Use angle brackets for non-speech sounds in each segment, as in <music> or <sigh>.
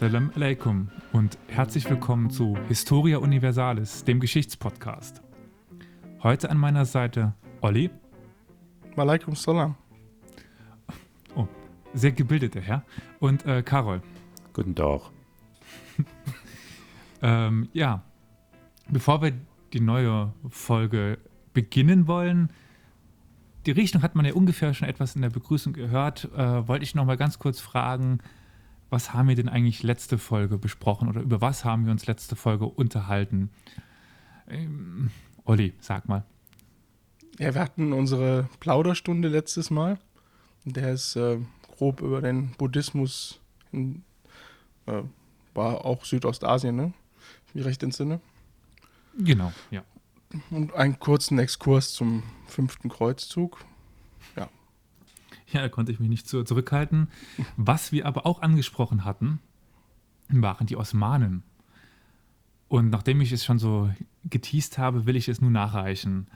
Salam alaikum und herzlich willkommen zu Historia Universalis, dem Geschichtspodcast. Heute an meiner Seite Olli. Malaikum salam. Oh, sehr gebildeter Herr. Und äh, Carol. Guten Tag. <laughs> ähm, ja, bevor wir die neue Folge beginnen wollen, die Richtung hat man ja ungefähr schon etwas in der Begrüßung gehört, äh, wollte ich noch mal ganz kurz fragen, was haben wir denn eigentlich letzte Folge besprochen oder über was haben wir uns letzte Folge unterhalten? Ähm, Olli, sag mal. Ja, wir hatten unsere Plauderstunde letztes Mal. Der ist äh, grob über den Buddhismus in, äh, war auch Südostasien, ne? Wie recht entsinne. Genau, ja. Und einen kurzen Exkurs zum fünften Kreuzzug. Ja. <laughs> Ja, da konnte ich mich nicht zurückhalten. Was wir aber auch angesprochen hatten, waren die Osmanen. Und nachdem ich es schon so geteased habe, will ich es nun nachreichen.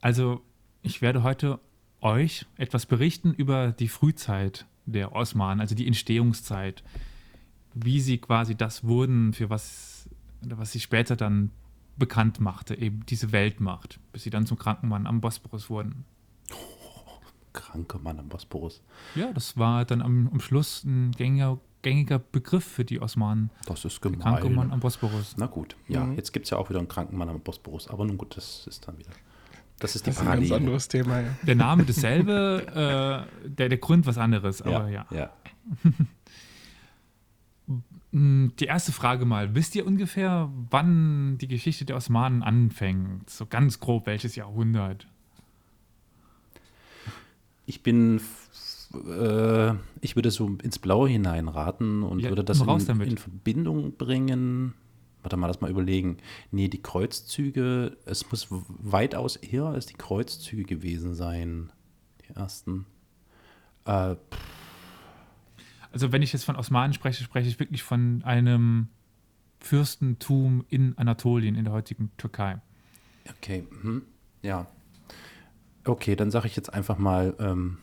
Also, ich werde heute euch etwas berichten über die Frühzeit der Osmanen, also die Entstehungszeit. Wie sie quasi das wurden, für was, was sie später dann bekannt machte, eben diese Weltmacht, bis sie dann zum kranken Mann am Bosporus wurden. Kranke Mann am Bosporus. Ja, das war dann am, am Schluss ein gängiger, gängiger Begriff für die Osmanen. Das ist gemein. Kranke Mann am Bosporus. Na gut, ja, mhm. jetzt gibt es ja auch wieder einen kranken Mann am Bosporus, aber nun gut, das ist dann wieder. Das ist die das ist ein ganz anderes Thema, ja. Der Name dasselbe, äh, der, der Grund was anderes, aber ja. ja. ja. <laughs> Hm, die erste Frage mal. Wisst ihr ungefähr, wann die Geschichte der Osmanen anfängt? So ganz grob, welches Jahrhundert? Ich bin, äh, ich würde so ins Blaue hineinraten und ja, würde das in, in, Verbindung bringen. Warte mal, lass mal überlegen. Nee, die Kreuzzüge, es muss weitaus eher als die Kreuzzüge gewesen sein. Die ersten. Äh, also wenn ich jetzt von Osmanen spreche, spreche ich wirklich von einem Fürstentum in Anatolien, in der heutigen Türkei. Okay, mhm. ja. Okay, dann sage ich jetzt einfach mal, ähm,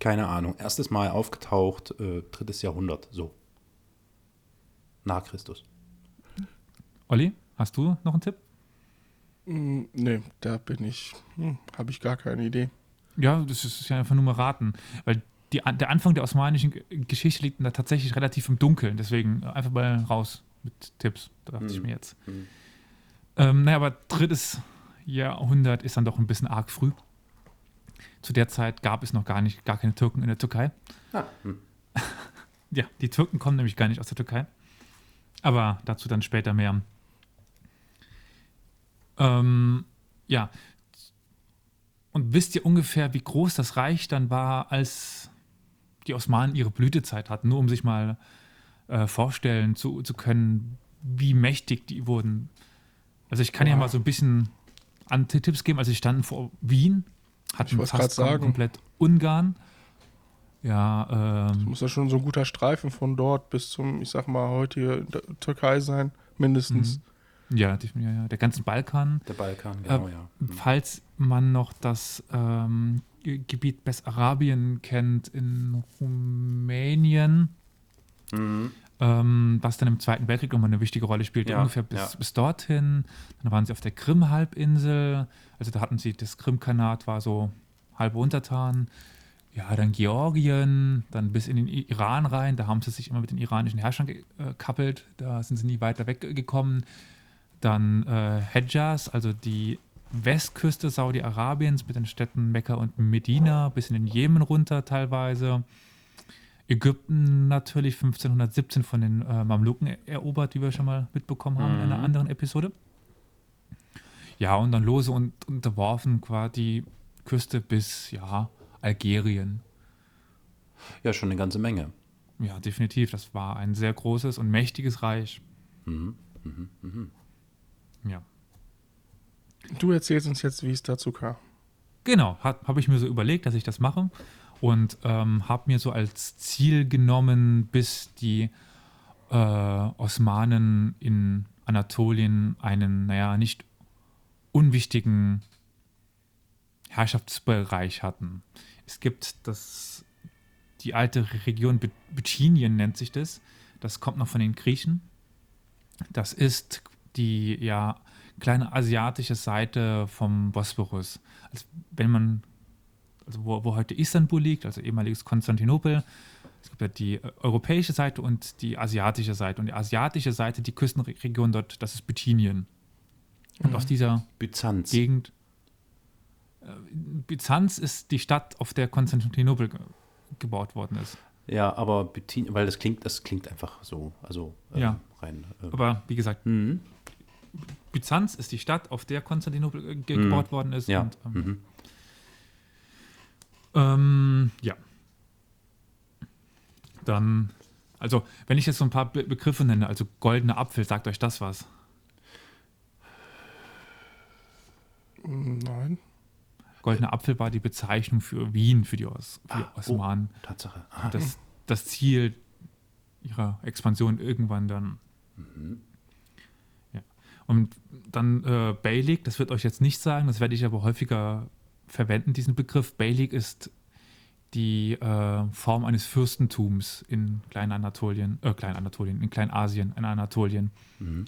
keine Ahnung, erstes Mal aufgetaucht, äh, drittes Jahrhundert, so. Nach Christus. Olli, hast du noch einen Tipp? Mm, nee, da bin ich, hm, habe ich gar keine Idee. Ja, das ist ja einfach nur mal raten, weil die, der Anfang der osmanischen Geschichte liegt da tatsächlich relativ im Dunkeln. Deswegen einfach mal raus mit Tipps, dachte mhm. ich mir jetzt. Mhm. Ähm, naja, aber drittes Jahrhundert ist dann doch ein bisschen arg früh. Zu der Zeit gab es noch gar nicht, gar keine Türken in der Türkei. Ah. Hm. <laughs> ja, die Türken kommen nämlich gar nicht aus der Türkei. Aber dazu dann später mehr. Ähm, ja. Und wisst ihr ungefähr, wie groß das Reich dann war, als die Osmanen ihre Blütezeit hatten, nur um sich mal äh, vorstellen zu, zu können, wie mächtig die wurden. Also ich kann wow. ja mal so ein bisschen Antitipps geben. Also sie standen vor Wien, hatten fast sagen. komplett Ungarn. Ja, ähm, das muss ja schon so ein guter Streifen von dort bis zum, ich sag mal, heutige Türkei sein, mindestens. Mhm. Ja, ja, ja, der ganze Balkan. Der Balkan, genau, äh, ja. Mhm. Falls man noch das ähm, Gebiet Bessarabien kennt, in Rumänien, mhm. Ähm, was dann im Zweiten Weltkrieg nochmal eine wichtige Rolle spielt, ja, ungefähr bis, ja. bis dorthin. Dann waren sie auf der Krim-Halbinsel, also da hatten sie, das Krimkanat war so halb untertan. Ja, dann Georgien, dann bis in den Iran rein, da haben sie sich immer mit den iranischen Herrschern gekappelt, da sind sie nie weiter weggekommen. Dann äh, Hedjas, also die Westküste Saudi-Arabiens mit den Städten Mekka und Medina bis in den Jemen runter teilweise. Ägypten natürlich 1517 von den äh, Mamluken erobert, wie wir schon mal mitbekommen haben mhm. in einer mhm. anderen Episode. Ja, und dann lose und unterworfen quasi die Küste bis, ja, Algerien. Ja, schon eine ganze Menge. Ja, definitiv. Das war ein sehr großes und mächtiges Reich. Mhm. Mhm. Mhm. Ja. Du erzählst uns jetzt, wie es dazu kam. Genau, habe ich mir so überlegt, dass ich das mache und ähm, habe mir so als Ziel genommen, bis die äh, Osmanen in Anatolien einen, naja, nicht unwichtigen Herrschaftsbereich hatten. Es gibt das, die alte Region Bithynien nennt sich das. Das kommt noch von den Griechen. Das ist die ja kleine asiatische Seite vom Bosporus. Also wenn man, also wo, wo heute Istanbul liegt, also ehemaliges Konstantinopel, es gibt ja die äh, europäische Seite und die asiatische Seite. Und die asiatische Seite, die Küstenregion dort, das ist Bithynien. Und mhm. aus dieser Byzanz. Gegend. Äh, Byzanz ist die Stadt, auf der Konstantinopel ge gebaut worden ist. Ja, aber Bithynien, weil das klingt, das klingt einfach so, also ähm, ja. rein. Äh, aber wie gesagt, mhm. Byzanz ist die Stadt, auf der Konstantinopel ge mhm. gebaut worden ist. Ja. Und, ähm, mhm. Ähm, ja. Dann, also, wenn ich jetzt so ein paar Be Begriffe nenne, also goldener Apfel, sagt euch das was? Nein. Goldener Apfel war die Bezeichnung für Wien, für die, Os für die ah, Osmanen. Oh, Tatsache. Ah. Das, das Ziel ihrer Expansion irgendwann dann. Mhm. Ja. Und dann äh, Beylik, das wird euch jetzt nicht sagen, das werde ich aber häufiger verwenden, diesen Begriff. Beylik ist die äh, Form eines Fürstentums in Kleinanatolien, äh, Kleinanatolien, in Kleinasien, in Anatolien. Mhm.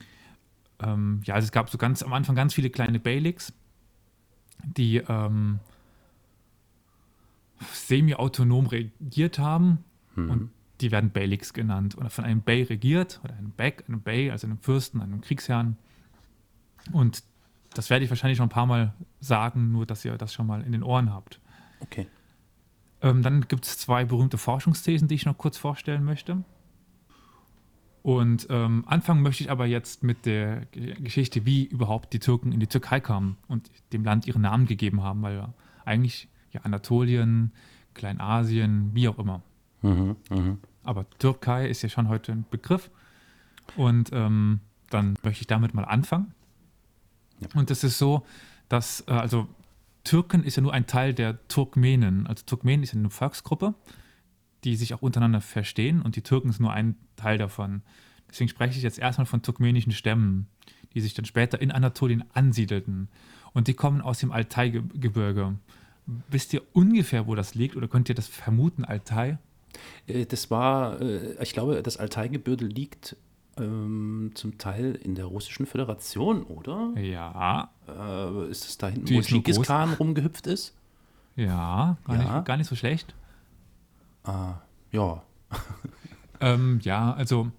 Ähm, ja, also es gab so ganz am Anfang ganz viele kleine Beyliks, die ähm, semi-autonom regiert haben mhm. und die werden Beyliks genannt oder von einem Bey regiert oder einem Beg, einem Bey, also einem Fürsten, einem Kriegsherrn. Und das werde ich wahrscheinlich noch ein paar Mal sagen, nur dass ihr das schon mal in den Ohren habt. Okay. Ähm, dann gibt es zwei berühmte Forschungsthesen, die ich noch kurz vorstellen möchte. Und ähm, anfangen möchte ich aber jetzt mit der Geschichte, wie überhaupt die Türken in die Türkei kamen und dem Land ihren Namen gegeben haben, weil ja eigentlich ja Anatolien, Kleinasien, wie auch immer. Mhm, mh. Aber Türkei ist ja schon heute ein Begriff. Und ähm, dann möchte ich damit mal anfangen. Ja. Und es ist so, dass, äh, also Türken ist ja nur ein Teil der Turkmenen. Also Turkmenen ist ja eine Volksgruppe, die sich auch untereinander verstehen und die Türken sind nur ein Teil davon. Deswegen spreche ich jetzt erstmal von turkmenischen Stämmen, die sich dann später in Anatolien ansiedelten. Und die kommen aus dem Altai-Gebirge. Wisst ihr ungefähr, wo das liegt oder könnt ihr das vermuten, Altai? Äh, das war, äh, ich glaube, das Altai-Gebirge liegt ähm, zum Teil in der Russischen Föderation, oder? Ja. Äh, ist es da hinten, Die wo Genghis Khan rumgehüpft ist? Ja, gar, ja. Nicht, gar nicht so schlecht. Ah, ja. <laughs> ähm, ja, also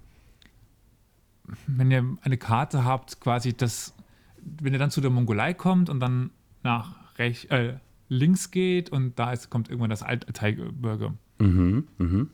wenn ihr eine Karte habt, quasi das, wenn ihr dann zu der Mongolei kommt und dann nach rechts, äh, links geht und da ist, kommt irgendwann das Altai-Gebirge. Mhm, mhm.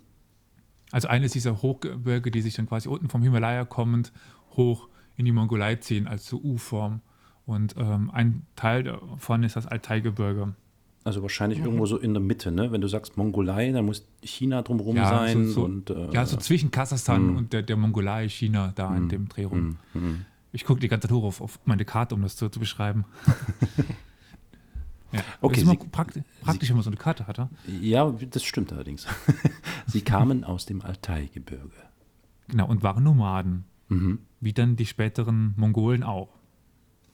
Also eines dieser Hochgebirge, die sich dann quasi unten vom Himalaya kommend hoch in die Mongolei ziehen, als so U-Form. Und ähm, ein Teil davon ist das Altai-Gebirge. Also wahrscheinlich mhm. irgendwo so in der Mitte, ne? Wenn du sagst Mongolei, dann muss China drumherum ja, sein. So, so, und, äh, ja, so zwischen Kasachstan mhm. und der, der, Mongolei, China, da in mhm. dem Dreh rum. Mhm. Ich gucke die ganze Zeit hoch auf, auf, meine Karte, um das zu, zu beschreiben. <laughs> Ja. Okay, das ist Sie, praktisch, praktisch, wenn man so eine Karte hat. Ja, das stimmt allerdings. <laughs> Sie kamen aus dem Altai-Gebirge. Genau, und waren Nomaden. Mhm. Wie dann die späteren Mongolen auch.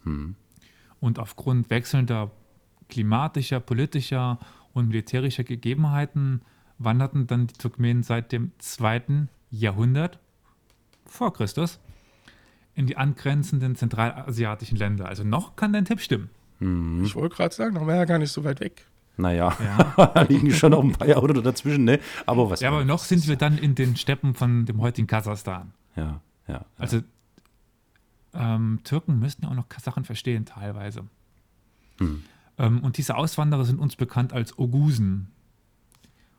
Mhm. Und aufgrund wechselnder klimatischer, politischer und militärischer Gegebenheiten wanderten dann die Turkmenen seit dem zweiten Jahrhundert vor Christus in die angrenzenden zentralasiatischen Länder. Also noch kann dein Tipp stimmen. Mhm. Ich wollte gerade sagen, noch wäre ja gar nicht so weit weg. Naja, ja. <laughs> da liegen schon noch ein paar Jahrhunderte dazwischen, ne? Aber was. Ja, aber noch sind wir dann in den Steppen von dem heutigen Kasachstan. Ja, ja. ja. Also ähm, Türken müssten ja auch noch Sachen verstehen, teilweise. Hm. Ähm, und diese Auswanderer sind uns bekannt als Ogusen.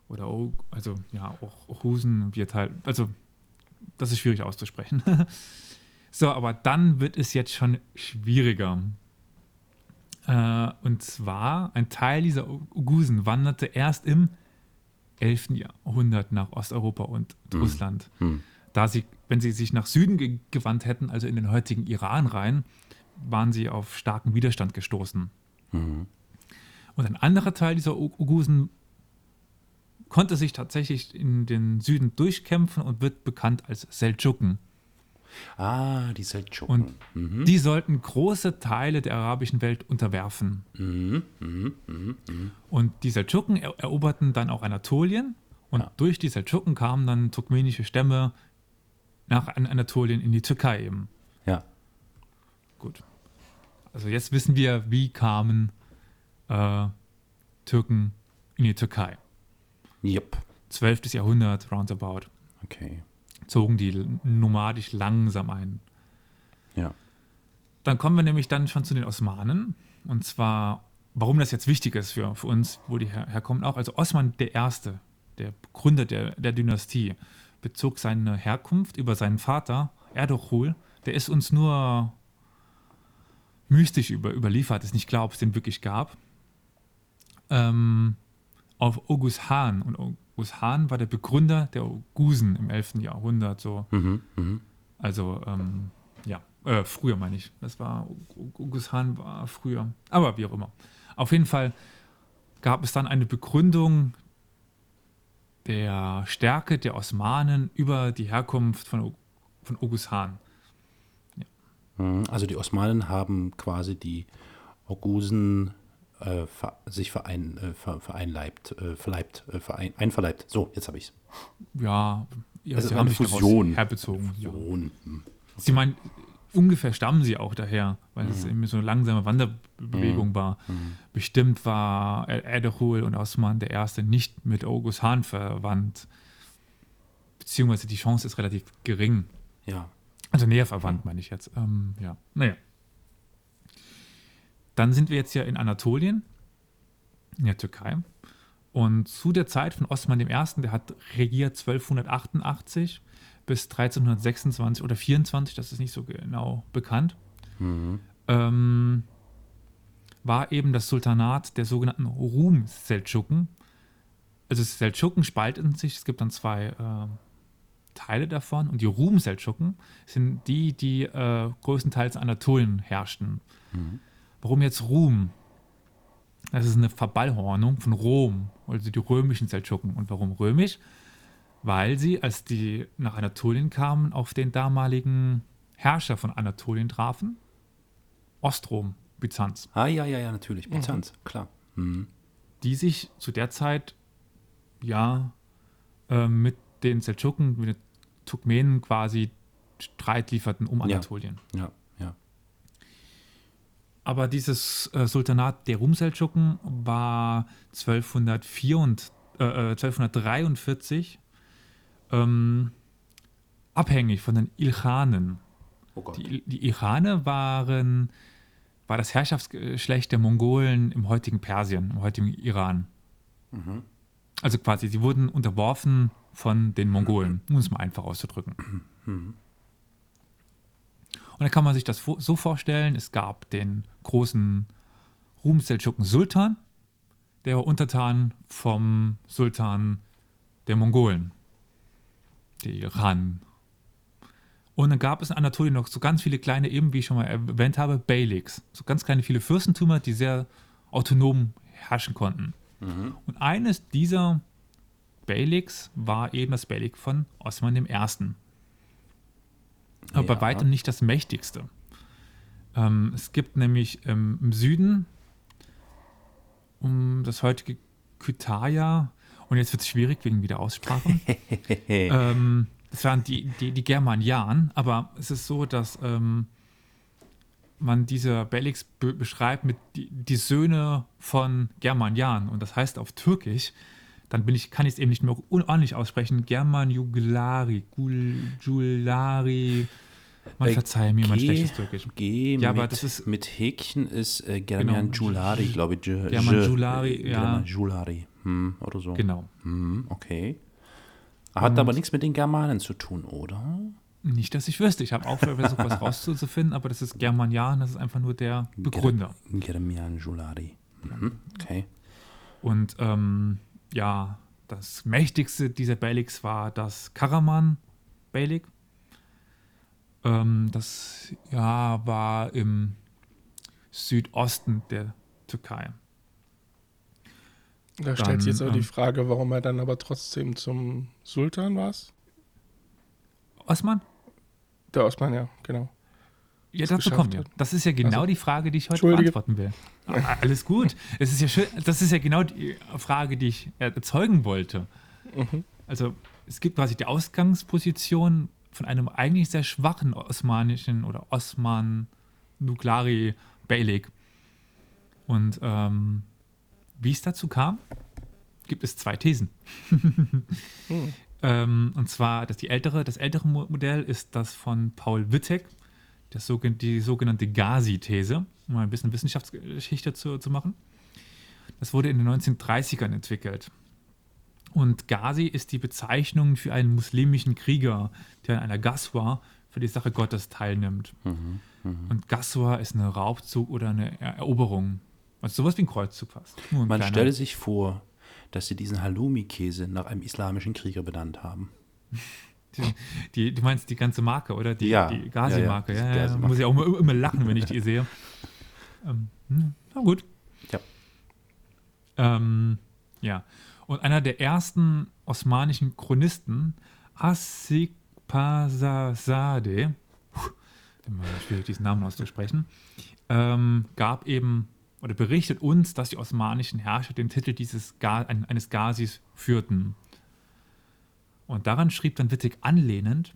Oder, o also, ja, auch Ogusen, wir teil, also, das ist schwierig auszusprechen. <laughs> so, aber dann wird es jetzt schon schwieriger. Äh, und zwar, ein Teil dieser Ogusen wanderte erst im 11. Jahrhundert nach Osteuropa und mhm. Russland. Mhm. Da sie, wenn sie sich nach Süden ge gewandt hätten, also in den heutigen Iran rein, waren sie auf starken Widerstand gestoßen. Mhm. Und ein anderer Teil dieser Ogusen konnte sich tatsächlich in den Süden durchkämpfen und wird bekannt als Seldschuken. Ah, die Seldschuken. Und mhm. die sollten große Teile der arabischen Welt unterwerfen. Mhm. Mhm. mhm, mhm. Und die Seldschuken eroberten dann auch Anatolien. Und ja. durch die Seldschuken kamen dann turkmenische Stämme nach Anatolien in die Türkei eben. Ja. Gut. Also jetzt wissen wir, wie kamen äh, Türken in die Türkei. Yep. 12. Jahrhundert, roundabout. Okay. Zogen die nomadisch langsam ein. Ja. Dann kommen wir nämlich dann schon zu den Osmanen. Und zwar, warum das jetzt wichtig ist für, für uns, wo die her herkommen auch. Also Osman der Erste, der Gründer der, der Dynastie, bezog seine Herkunft über seinen Vater, Erdochul. Der ist uns nur mystisch über, überliefert, ist nicht klar, ob es den wirklich gab. Ähm, auf August Hahn. Und August Hahn war der Begründer der Ogusen im 11. Jahrhundert. So. Mhm, mh. Also, ähm, ja, äh, früher meine ich. Das war, Hahn war früher. Aber wie auch immer. Auf jeden Fall gab es dann eine Begründung der Stärke der Osmanen über die Herkunft von, von August Hahn. Mhm. Also die Osmanen haben quasi die Ogusen äh, sich verein, äh, vereinleibt, äh, verleibt, äh, verein, einverleibt. So, jetzt habe ich es. Ja, ja also sie haben Fusion. herbezogen. Fusion. Ja. Okay. Sie meinen, ungefähr stammen sie auch daher, weil es mhm. eben so eine langsame Wanderbewegung mhm. war. Mhm. Bestimmt war Erdechul und Osman der Erste nicht mit August Hahn verwandt. Beziehungsweise die Chance ist relativ gering. Ja. Also näher verwandt, meine ich jetzt. Ähm, ja, naja. Dann sind wir jetzt ja in Anatolien, in der Türkei. Und zu der Zeit von Osman I., der hat regiert 1288 bis 1326 oder 24, das ist nicht so genau bekannt, mhm. ähm, war eben das Sultanat der sogenannten Rum-Seldschuken. Also Seldschuken spalten sich, es gibt dann zwei äh, Teile davon und die Rum-Seldschuken sind die, die äh, größtenteils Anatolien herrschten. Mhm. Warum jetzt Rum? Das ist eine Verballhornung von Rom, also die römischen Seldschuken. Und warum römisch? Weil sie, als die nach Anatolien kamen, auf den damaligen Herrscher von Anatolien trafen. Ostrom, Byzanz. Ah, ja, ja, ja, natürlich. Byzanz, mhm. klar. Mhm. Die sich zu der Zeit ja äh, mit den Seldschuken, mit den Turkmenen quasi Streit lieferten um Anatolien. Ja, ja. Aber dieses äh, Sultanat der Rum-Seldschuken war 1204 und, äh, 1243 äh, ähm, abhängig von den Ilkhanen. Oh die, die Ilkhane waren war das Herrschaftsgeschlecht der Mongolen im heutigen Persien, im heutigen Iran. Mhm. Also quasi, sie wurden unterworfen von den Mongolen, um es mal einfach auszudrücken. Und dann kann man sich das so vorstellen, es gab den großen Ruhmseldschuken Sultan, der war untertan vom Sultan der Mongolen, die Iran. Und dann gab es in Anatolien noch so ganz viele kleine, eben wie ich schon mal erwähnt habe, Beyliks. So ganz kleine viele Fürstentümer, die sehr autonom herrschen konnten. Mhm. Und eines dieser Beyliks war eben das Beylik von Osman I. Aber ja. bei weitem nicht das mächtigste. Ähm, es gibt nämlich ähm, im Süden um das heutige Kütahya, und jetzt wird es schwierig wegen Wiederaussprache. <laughs> ähm, das waren die, die, die Germanianen, aber es ist so, dass ähm, man diese Beyliks be beschreibt mit die, die Söhne von Germanian. Und das heißt auf Türkisch dann bin ich, kann ich es eben nicht mehr ordentlich aussprechen. German Juglari, Julari. Man äh, verzeihe mir mein schlechtes Türkisch. G ja, mit, aber das ist, mit Häkchen ist äh, German genau. Julari, glaube ich. German Julari, ja. German Julari, hm, oder so. Genau. Hm, okay. Hat Und aber nichts mit den Germanen zu tun, oder? Nicht, dass ich wüsste. Ich habe auch versucht, was <laughs> rauszufinden, aber das ist Germanian, das ist einfach nur der Begründer. German Julari. Mhm. Okay. Und ähm, ja, das mächtigste dieser Beyliks war das Karaman Beylik. Ähm, das ja, war im Südosten der Türkei. Da stellt sich jetzt auch ähm, die Frage, warum er dann aber trotzdem zum Sultan war. Osman? Der Osman, ja, genau. Ja, dazu kommen wir. Das ist ja genau also, die Frage, die ich heute beantworten will. Ah, alles gut. Es ist ja schön, das ist ja genau die Frage, die ich erzeugen wollte. Mhm. Also es gibt quasi die Ausgangsposition von einem eigentlich sehr schwachen osmanischen oder Osman Nuklari Beylik. Und ähm, wie es dazu kam, gibt es zwei Thesen. hm. <laughs> ähm, und zwar, dass die ältere, das ältere Modell ist das von Paul Wittek, das, die sogenannte Gazi-These, um ein bisschen Wissenschaftsgeschichte zu, zu machen. Das wurde in den 1930ern entwickelt. Und Ghazi ist die Bezeichnung für einen muslimischen Krieger, der an einer Gaswa für die Sache Gottes teilnimmt. Mhm, mh. Und Gaswa ist eine Raubzug oder eine Eroberung. Also sowas wie ein Kreuzzug fast. Ein Man stelle sich vor, dass sie diesen Halloumi-Käse nach einem islamischen Krieger benannt haben. <laughs> Die, du meinst die ganze Marke, oder? Die, ja, die Gazi-Marke. Ja, ja, ja, ja. Muss ich auch immer, immer, lachen, wenn ich die sehe. Ähm, hm, na gut. Ja. Ähm, ja. Und einer der ersten osmanischen Chronisten, Asikpasazadeh, immer schwierig diesen Namen auszusprechen, ähm, gab eben oder berichtet uns, dass die osmanischen Herrscher den Titel dieses Ga eines Ghazis führten. Und daran schrieb dann Wittig anlehnend,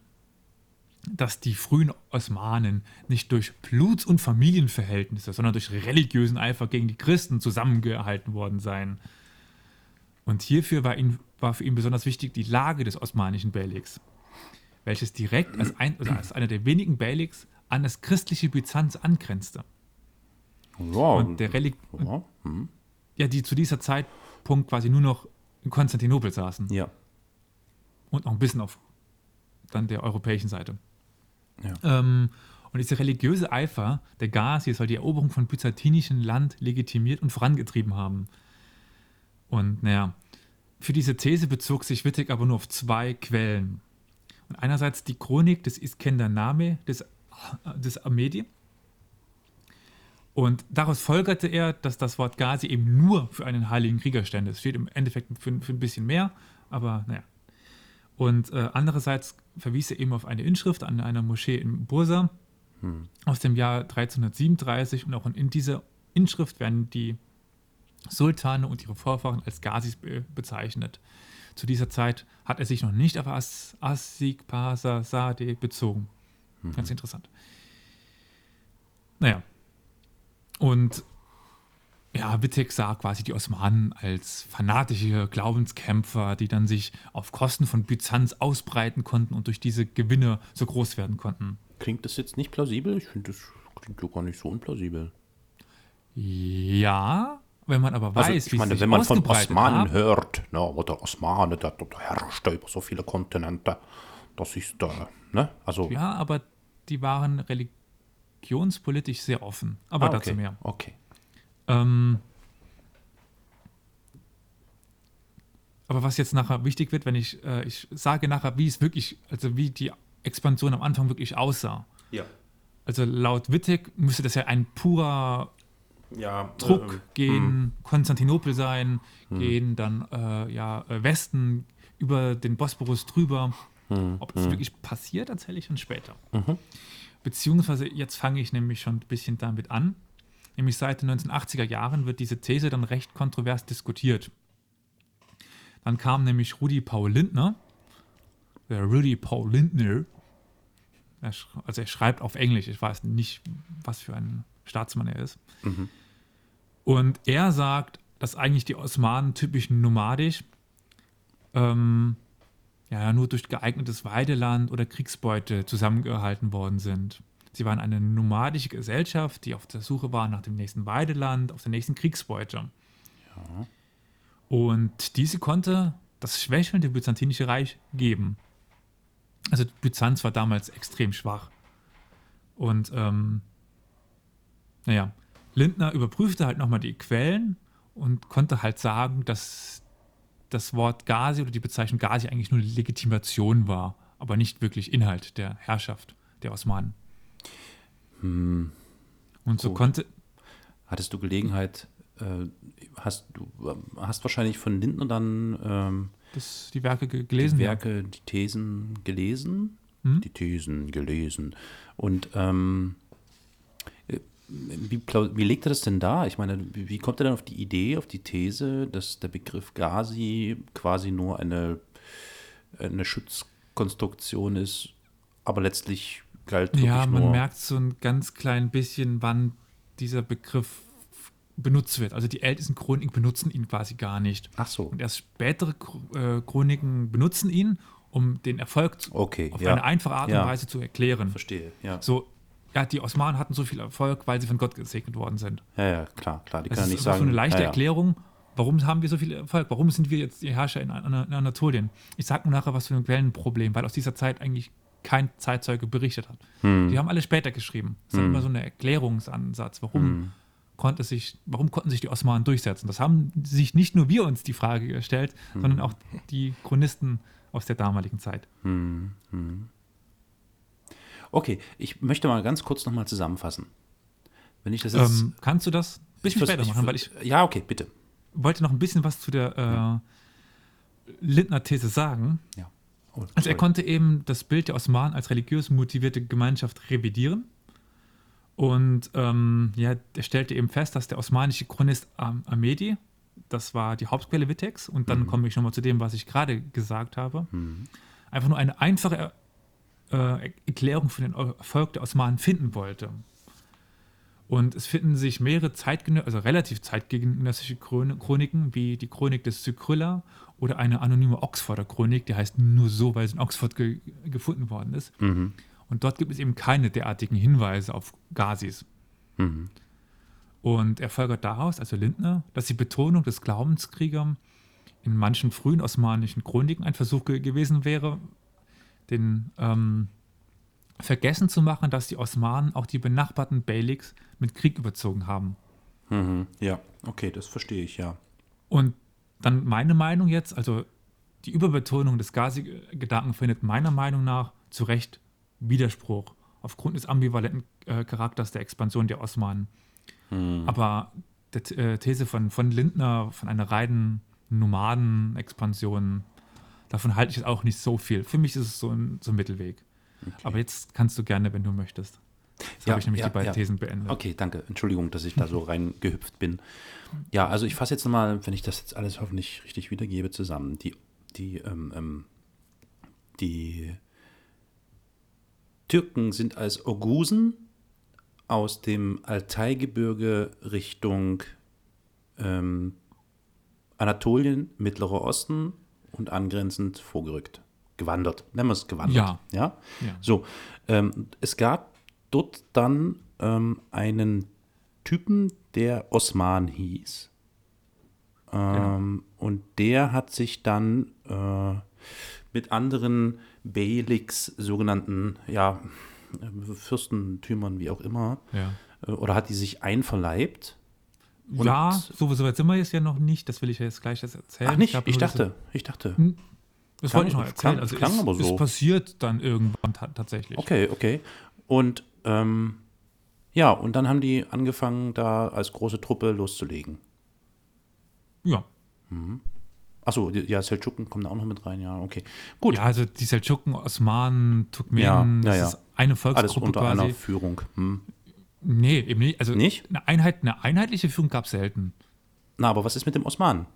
dass die frühen Osmanen nicht durch Bluts- und Familienverhältnisse, sondern durch religiösen Eifer gegen die Christen zusammengehalten worden seien. Und hierfür war, ihn, war für ihn besonders wichtig die Lage des osmanischen Beyliks, welches direkt als, ein, also als einer der wenigen Beyliks an das christliche Byzanz angrenzte. Ja, und der Relik ja, hm. ja, die zu dieser Zeitpunkt quasi nur noch in Konstantinopel saßen. Ja. Und noch ein bisschen auf dann der europäischen Seite. Ja. Ähm, und dieser religiöse Eifer der Gazi soll die Eroberung von byzantinischem Land legitimiert und vorangetrieben haben. Und naja, für diese These bezog sich Wittig aber nur auf zwei Quellen. Und einerseits die Chronik des Iskender Name des, des Amedi. Und daraus folgerte er, dass das Wort Gazi eben nur für einen heiligen Krieger stände. Es steht im Endeffekt für, für ein bisschen mehr, aber naja. Und äh, andererseits verwies er eben auf eine Inschrift an einer Moschee in Bursa hm. aus dem Jahr 1337 und auch in dieser Inschrift werden die Sultane und ihre Vorfahren als Ghazis be bezeichnet. Zu dieser Zeit hat er sich noch nicht auf As Asikpasa Sade bezogen. Mhm. Ganz interessant. Naja. Und ja, Wittek sah quasi die Osmanen als fanatische Glaubenskämpfer, die dann sich auf Kosten von Byzanz ausbreiten konnten und durch diese Gewinne so groß werden konnten. Klingt das jetzt nicht plausibel? Ich finde, das klingt ja gar nicht so unplausibel. Ja, wenn man aber also, weiß, also, ich meine, wenn man von Osmanen haben, hört, na, ne, der Osmane, der, der herrscht über so viele Kontinente, das ist, äh, ne, also. Ja, aber die waren religionspolitisch sehr offen. Aber ah, okay. dazu mehr. Okay. Ähm, aber was jetzt nachher wichtig wird, wenn ich, äh, ich sage nachher, wie es wirklich, also wie die Expansion am Anfang wirklich aussah. Ja. Also laut Wittig müsste das ja ein purer ja, Druck äh, gehen mh. Konstantinopel sein, mh. gehen dann äh, ja, äh, Westen über den Bosporus drüber. Mh. Ob das wirklich passiert, erzähle ich dann später. Mhm. Beziehungsweise jetzt fange ich nämlich schon ein bisschen damit an. Nämlich seit den 1980er Jahren wird diese These dann recht kontrovers diskutiert. Dann kam nämlich Rudi Paul Lindner, der Rudy Paul Lindner, also er schreibt auf Englisch, ich weiß nicht, was für ein Staatsmann er ist. Mhm. Und er sagt, dass eigentlich die Osmanen typisch nomadisch, ähm, ja, nur durch geeignetes Weideland oder Kriegsbeute zusammengehalten worden sind. Sie waren eine nomadische Gesellschaft, die auf der Suche war nach dem nächsten Weideland, auf der nächsten Kriegsbeute. Ja. Und diese konnte das schwächelnde byzantinische Reich geben. Also Byzanz war damals extrem schwach. Und ähm, naja, Lindner überprüfte halt nochmal die Quellen und konnte halt sagen, dass das Wort Gazi oder die Bezeichnung Gazi eigentlich nur Legitimation war, aber nicht wirklich Inhalt der Herrschaft der Osmanen. Hm. Und so Gut. konnte. Hattest du Gelegenheit, äh, hast du hast wahrscheinlich von Lindner dann ähm, das, die Werke gelesen? Die Werke, ja. die Thesen gelesen? Hm? Die Thesen gelesen. Und ähm, wie, wie legt er das denn da? Ich meine, wie, kommt er dann auf die Idee, auf die These, dass der Begriff Gazi quasi nur eine, eine Schutzkonstruktion ist aber letztlich galt Ja, man merkt so ein ganz klein bisschen, wann dieser Begriff benutzt wird. Also die ältesten Chroniken benutzen ihn quasi gar nicht. Ach so. Und erst spätere äh, Chroniken benutzen ihn, um den Erfolg okay, auf ja. eine einfache Art und ja. Weise zu erklären. Verstehe, ja. So, ja, die Osmanen hatten so viel Erfolg, weil sie von Gott gesegnet worden sind. Ja, ja, klar, klar. Die das können ist nicht sagen. so eine leichte ja, Erklärung, warum haben wir so viel Erfolg? Warum sind wir jetzt die Herrscher in, in, in Anatolien? Ich sage nur nachher was für ein Quellenproblem, weil aus dieser Zeit eigentlich kein Zeitzeuge berichtet hat. Hm. Die haben alle später geschrieben. Das hm. ist immer so ein Erklärungsansatz, warum, hm. konnte sich, warum konnten sich die Osmanen durchsetzen. Das haben sich nicht nur wir uns die Frage gestellt, hm. sondern auch die Chronisten aus der damaligen Zeit. Hm. hm. Okay, ich möchte mal ganz kurz nochmal zusammenfassen. Wenn ich das jetzt. Ähm, kannst du das ein bisschen später machen? Weil ich ja, okay, bitte. wollte noch ein bisschen was zu der äh, Lindner-These sagen. Ja. Oh, also er konnte eben das Bild der Osmanen als religiös motivierte Gemeinschaft revidieren. Und ähm, ja, er stellte eben fest, dass der osmanische Chronist Am Amedi, das war die Hauptquelle Wittex, und dann mhm. komme ich nochmal zu dem, was ich gerade gesagt habe, mhm. einfach nur eine einfache äh, Erklärung für den Erfolg der Osmanen finden wollte. Und es finden sich mehrere zeitgenössische, also relativ zeitgenössische Chroniken, wie die Chronik des Zykrylla oder eine anonyme Oxforder Chronik, die heißt nur so, weil es in Oxford ge gefunden worden ist. Mhm. Und dort gibt es eben keine derartigen Hinweise auf Gazis. Mhm. Und er folgert daraus, also Lindner, dass die Betonung des Glaubenskriegers in manchen frühen osmanischen Chroniken ein Versuch ge gewesen wäre, den ähm, vergessen zu machen, dass die Osmanen auch die benachbarten Beyliks mit Krieg überzogen haben. Mhm. Ja, okay, das verstehe ich, ja. Und dann meine Meinung jetzt, also die Überbetonung des Gazi-Gedanken findet meiner Meinung nach zu Recht Widerspruch aufgrund des ambivalenten äh, Charakters der Expansion der Osmanen. Mhm. Aber der äh, These von, von Lindner, von einer reinen Nomaden-Expansion, davon halte ich jetzt auch nicht so viel. Für mich ist es so ein, so ein Mittelweg. Okay. Aber jetzt kannst du gerne, wenn du möchtest. Jetzt ja, habe ich nämlich ja, die beiden ja. Thesen beendet. Okay, danke. Entschuldigung, dass ich da so <laughs> reingehüpft bin. Ja, also ich fasse jetzt nochmal, wenn ich das jetzt alles hoffentlich richtig wiedergebe, zusammen. Die, die, ähm, ähm, die Türken sind als Ogusen aus dem Altaigebirge Richtung ähm, Anatolien, Mittlerer Osten und angrenzend vorgerückt. Gewandert, nennen wir es gewandert. Ja. ja? ja. So, ähm, es gab dort dann ähm, einen Typen, der Osman hieß. Genau. Ähm, und der hat sich dann äh, mit anderen Beyliks, sogenannten ja, Fürstentümern, wie auch immer, ja. äh, oder hat die sich einverleibt. ja, so, so weit sind wir jetzt ja noch nicht, das will ich ja jetzt gleich erzählen. Ach nicht, ich, ich dachte, ich dachte. Das wollte ich noch erzählen. Klang, also klang es, aber so. es passiert dann irgendwann tatsächlich. Okay, okay. Und ähm, ja, und dann haben die angefangen, da als große Truppe loszulegen. Ja. Mhm. Achso, ja, Seldschuken kommen da auch noch mit rein, ja, okay. Gut. Ja, also die Seldschuken, Osmanen, Turkmenen, ja, ja, das ist eine Volksgruppe Alles unter quasi. einer Führung. Hm. Nee, eben nicht. Also nicht? Eine, Einheit, eine einheitliche Führung gab es selten. Na, aber was ist mit dem Osmanen?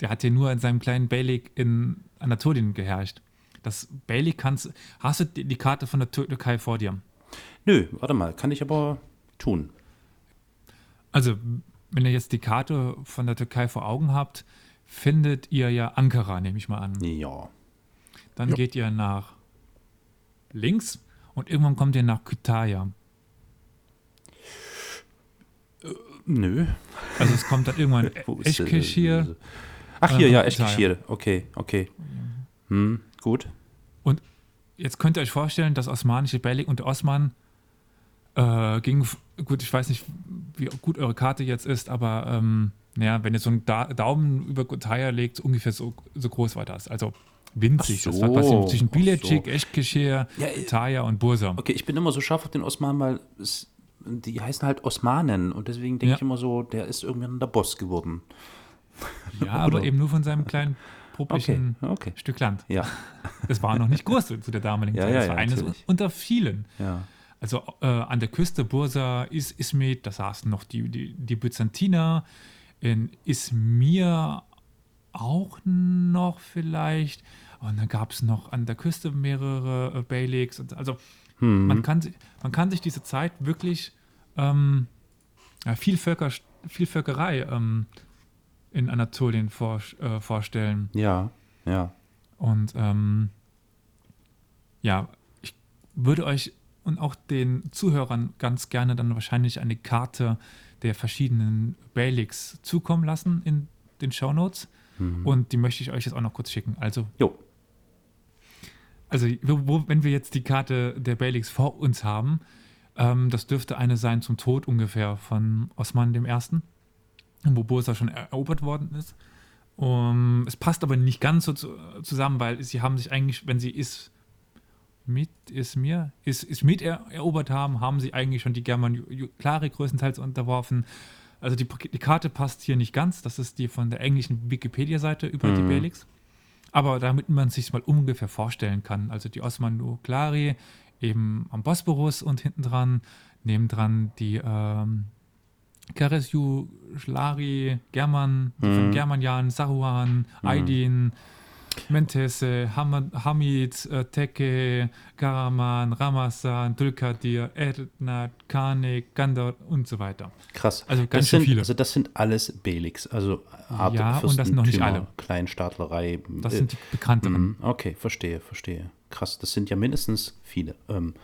Der hat ja nur in seinem kleinen Beylik in Anatolien geherrscht. Das Beylik kannst Hast du die, die Karte von der Türkei vor dir? Nö, warte mal, kann ich aber tun. Also, wenn ihr jetzt die Karte von der Türkei vor Augen habt, findet ihr ja Ankara, nehme ich mal an. Ja. Dann ja. geht ihr nach links und irgendwann kommt ihr nach Kütahya. Äh, nö. Also es kommt dann irgendwann <laughs> Eschkeshir. Ach hier, ja, Eschkeshir. Okay, okay. Hm, gut. Und jetzt könnt ihr euch vorstellen, das osmanische Beylik und Osman äh, ging, gut, ich weiß nicht, wie gut eure Karte jetzt ist, aber ähm, naja, wenn ihr so einen da Daumen über Gotaya legt, ungefähr so, so groß war das. Also winzig. So, das war quasi zwischen Bilecik, so. Eschkeshir, ja, Taya und Bursa. Okay, ich bin immer so scharf auf den Osmanen, weil es, die heißen halt Osmanen und deswegen denke Ja. ich immer so, der ist irgendwann der Boss geworden. Ja, aber Oder? eben nur von seinem kleinen publischen Okay, okay. Stück Land. Ja, Das war noch nicht groß zu, der damaligen <laughs> Ja, Zeit. ja, Das ja, war eines natürlich. unter vielen. ja. Also äh, an der Küste Bursa, Is Ismet, da saßen noch die, die, die Byzantiner. In Izmir auch noch vielleicht. Und dann gab es noch an der Küste mehrere äh, Beyliks. Und, also hm. man, kann, man kann sich diese Zeit wirklich ähm, ja, viel, Völker, viel Völkerei ähm, in Anatolien vor, äh, vorstellen. Ja, ja. Und ähm, ja, ich würde euch und auch den Zuhörern ganz gerne dann wahrscheinlich eine Karte der verschiedenen Basics zukommen lassen in den Shownotes. Mhm. Und die möchte ich euch jetzt auch noch kurz schicken. Also, jo. also wo, wenn wir jetzt die Karte der Basics vor uns haben, ähm, das dürfte eine sein zum Tod ungefähr von Osman I., wo Bursa schon erobert worden ist. Um, es passt aber nicht ganz so zu, zusammen, weil sie haben sich eigentlich, wenn sie ist mit Izmir, ist, ist mit er, erobert haben, haben sie eigentlich schon die Germanklare größtenteils unterworfen. Also die, die, Karte passt hier nicht ganz. Das ist die von der englischen Wikipedia-Seite über mhm. die Belix. Aber damit man sich mal ungefähr vorstellen kann. Also die Osmanu-Klari eben am Bosporus und hinten dran, nebendran die ähm, Keresju, Schlari, German, mhm. von Germanjan, Saruhan, mhm. Aydin, Mentese, Hamid, äh, Teke, Karaman, Ramazan, Dulkadir, Erdnat, Kanek, Gandor und so weiter. Krass. Also ganz schön viele. Also das sind alles Belix, also Art Ja, und das sind noch nicht alle. Kleinstaatlerei. Das sind die bekannten. Mhm. Okay, verstehe, verstehe krass, das sind ja mindestens viele. Ähm,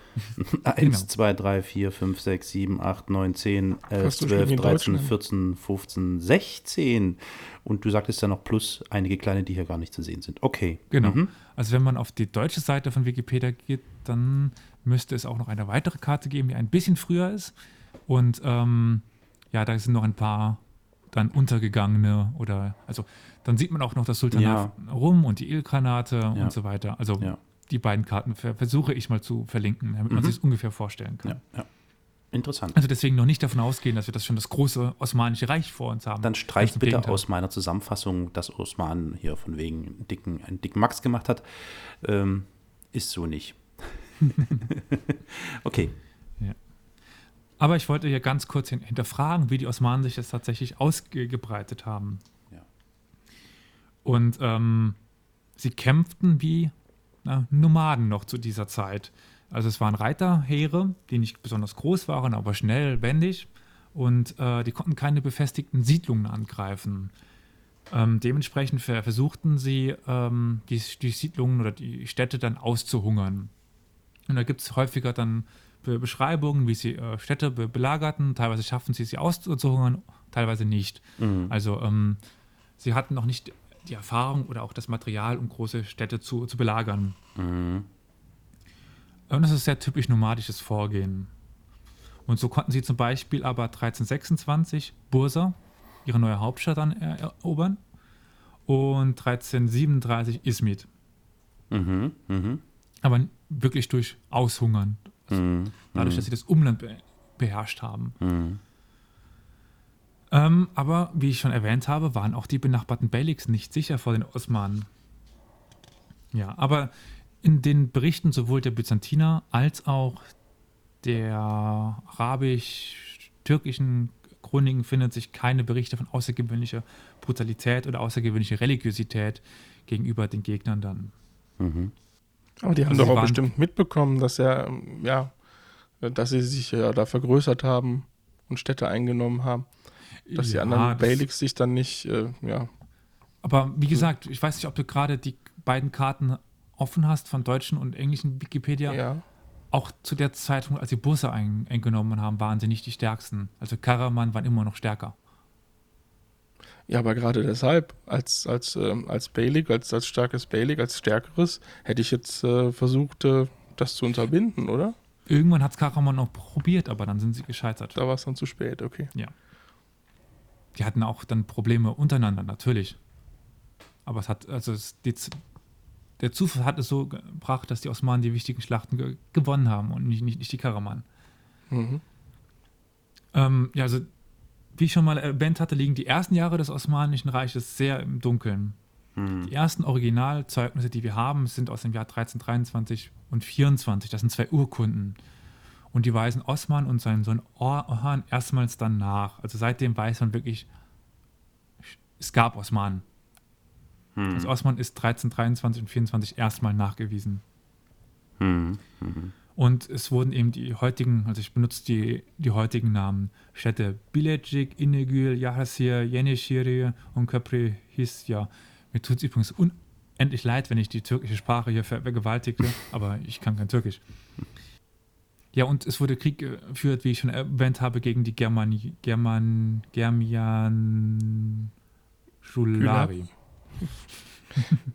1, 2, 3, 4, 5, 6, 7, 8, 9, 10, 11, 12, 13, 14, 15, 16. Und du sagtest ja noch plus einige kleine, die hier gar nicht zu sehen sind. Okay. Genau. Mhm. Also wenn man auf die deutsche Seite von Wikipedia geht, dann müsste es auch noch eine weitere Karte geben, die ein bisschen früher ist. Und ähm, ja, da sind noch ein paar dann untergegangene oder also dann sieht man auch noch das Sultanat ja. rum und die Ölgranate ja. und so weiter. Also ja die beiden Karten versuche ich mal zu verlinken, damit man mhm. sich es ungefähr vorstellen kann. Ja, ja. Interessant. Also deswegen noch nicht davon ausgehen, dass wir das schon das große Osmanische Reich vor uns haben. Dann streicht bitte Gegenteil. aus meiner Zusammenfassung, dass Osman hier von wegen einen dicken, einen dicken Max gemacht hat. Ähm, ist so nicht. <laughs> okay. Ja. Aber ich wollte hier ganz kurz hinterfragen, wie die Osmanen sich das tatsächlich ausgebreitet haben. Ja. Und ähm, sie kämpften wie na, Nomaden noch zu dieser Zeit. Also es waren Reiterheere, die nicht besonders groß waren, aber schnell, wendig und äh, die konnten keine befestigten Siedlungen angreifen. Ähm, dementsprechend versuchten sie, ähm, die, die, Siedlungen oder die Städte dann auszuhungern. Und da gibt es häufiger dann Be Beschreibungen, wie sie äh, Städte be belagerten. Teilweise schaffen sie sie auszuhungern, teilweise nicht. Mhm. Also ähm, sie hatten noch nicht die Erfahrung oder auch das Material, um große Städte zu, zu belagern. Mhm. Und das ist sehr typisch nomadisches Vorgehen. Und so konnten sie zum Beispiel aber 1326 Bursa, ihre neue Hauptstadt, dann erobern und 1337 Izmit. Mhm, mh. Aber wirklich durch Aushungern. Also mhm, dadurch, dass sie das Umland beherrscht haben. Mhm. Ähm, aber wie ich schon erwähnt habe, waren auch die benachbarten Beyliks nicht sicher vor den Osmanen. Ja, aber in den Berichten sowohl der Byzantiner als auch der arabisch-türkischen Chroniken findet sich keine Berichte von außergewöhnlicher Brutalität oder außergewöhnlicher Religiosität gegenüber den Gegnern dann. Mhm. Aber die haben also doch auch bestimmt mitbekommen, dass er, ja, dass sie sich ja da vergrößert haben und Städte eingenommen haben. Dass ja, die anderen Basics sich dann nicht, äh, ja. Aber wie gesagt, ich weiß nicht, ob du gerade die beiden Karten offen hast von deutschen und englischen Wikipedia. Ja. Auch zu der Zeit, als die Busse ein, eingenommen haben, waren sie nicht die stärksten. Also Karaman waren immer noch stärker. Ja, aber gerade deshalb, als, als, ähm, als Beylik, als, als starkes Beylik, als stärkeres, hätte ich jetzt äh, versucht, äh, das zu unterbinden, oder? Irgendwann hat es Karaman noch probiert, aber dann sind sie gescheitert. Da war es dann zu spät, okay. Ja. Die hatten auch dann Probleme untereinander, natürlich. Aber es hat, also es, die, der Zufall hat es so gebracht, dass die Osmanen die wichtigen Schlachten ge gewonnen haben und nicht, nicht, nicht die Karaman. Mhm. Ähm, ja, also wie ich schon mal erwähnt hatte, liegen die ersten Jahre des Osmanischen Reiches sehr im Dunkeln. Mhm. Die ersten Originalzeugnisse, die wir haben, sind aus dem Jahr 1323 und 24. Das sind zwei Urkunden. Und die weisen Osman und seinen Sohn Orhan erstmals dann nach. Also seitdem weiß man wirklich, es gab Osmanen. Hm. Also Osman ist 1323 und 24 erstmal nachgewiesen. Hm. Mhm. Und es wurden eben die heutigen, also ich benutze die, die heutigen Namen, Städte Bilecik, Inegül, Yahasir, Yenişehir und Köprü Hisya. Mir tut es übrigens unendlich leid, wenn ich die türkische Sprache hier vergewaltigte, <laughs> aber ich kann kein Türkisch. Ja, und es wurde Krieg geführt, wie ich schon erwähnt habe, gegen die Germani, German, Germian Schulari. <laughs>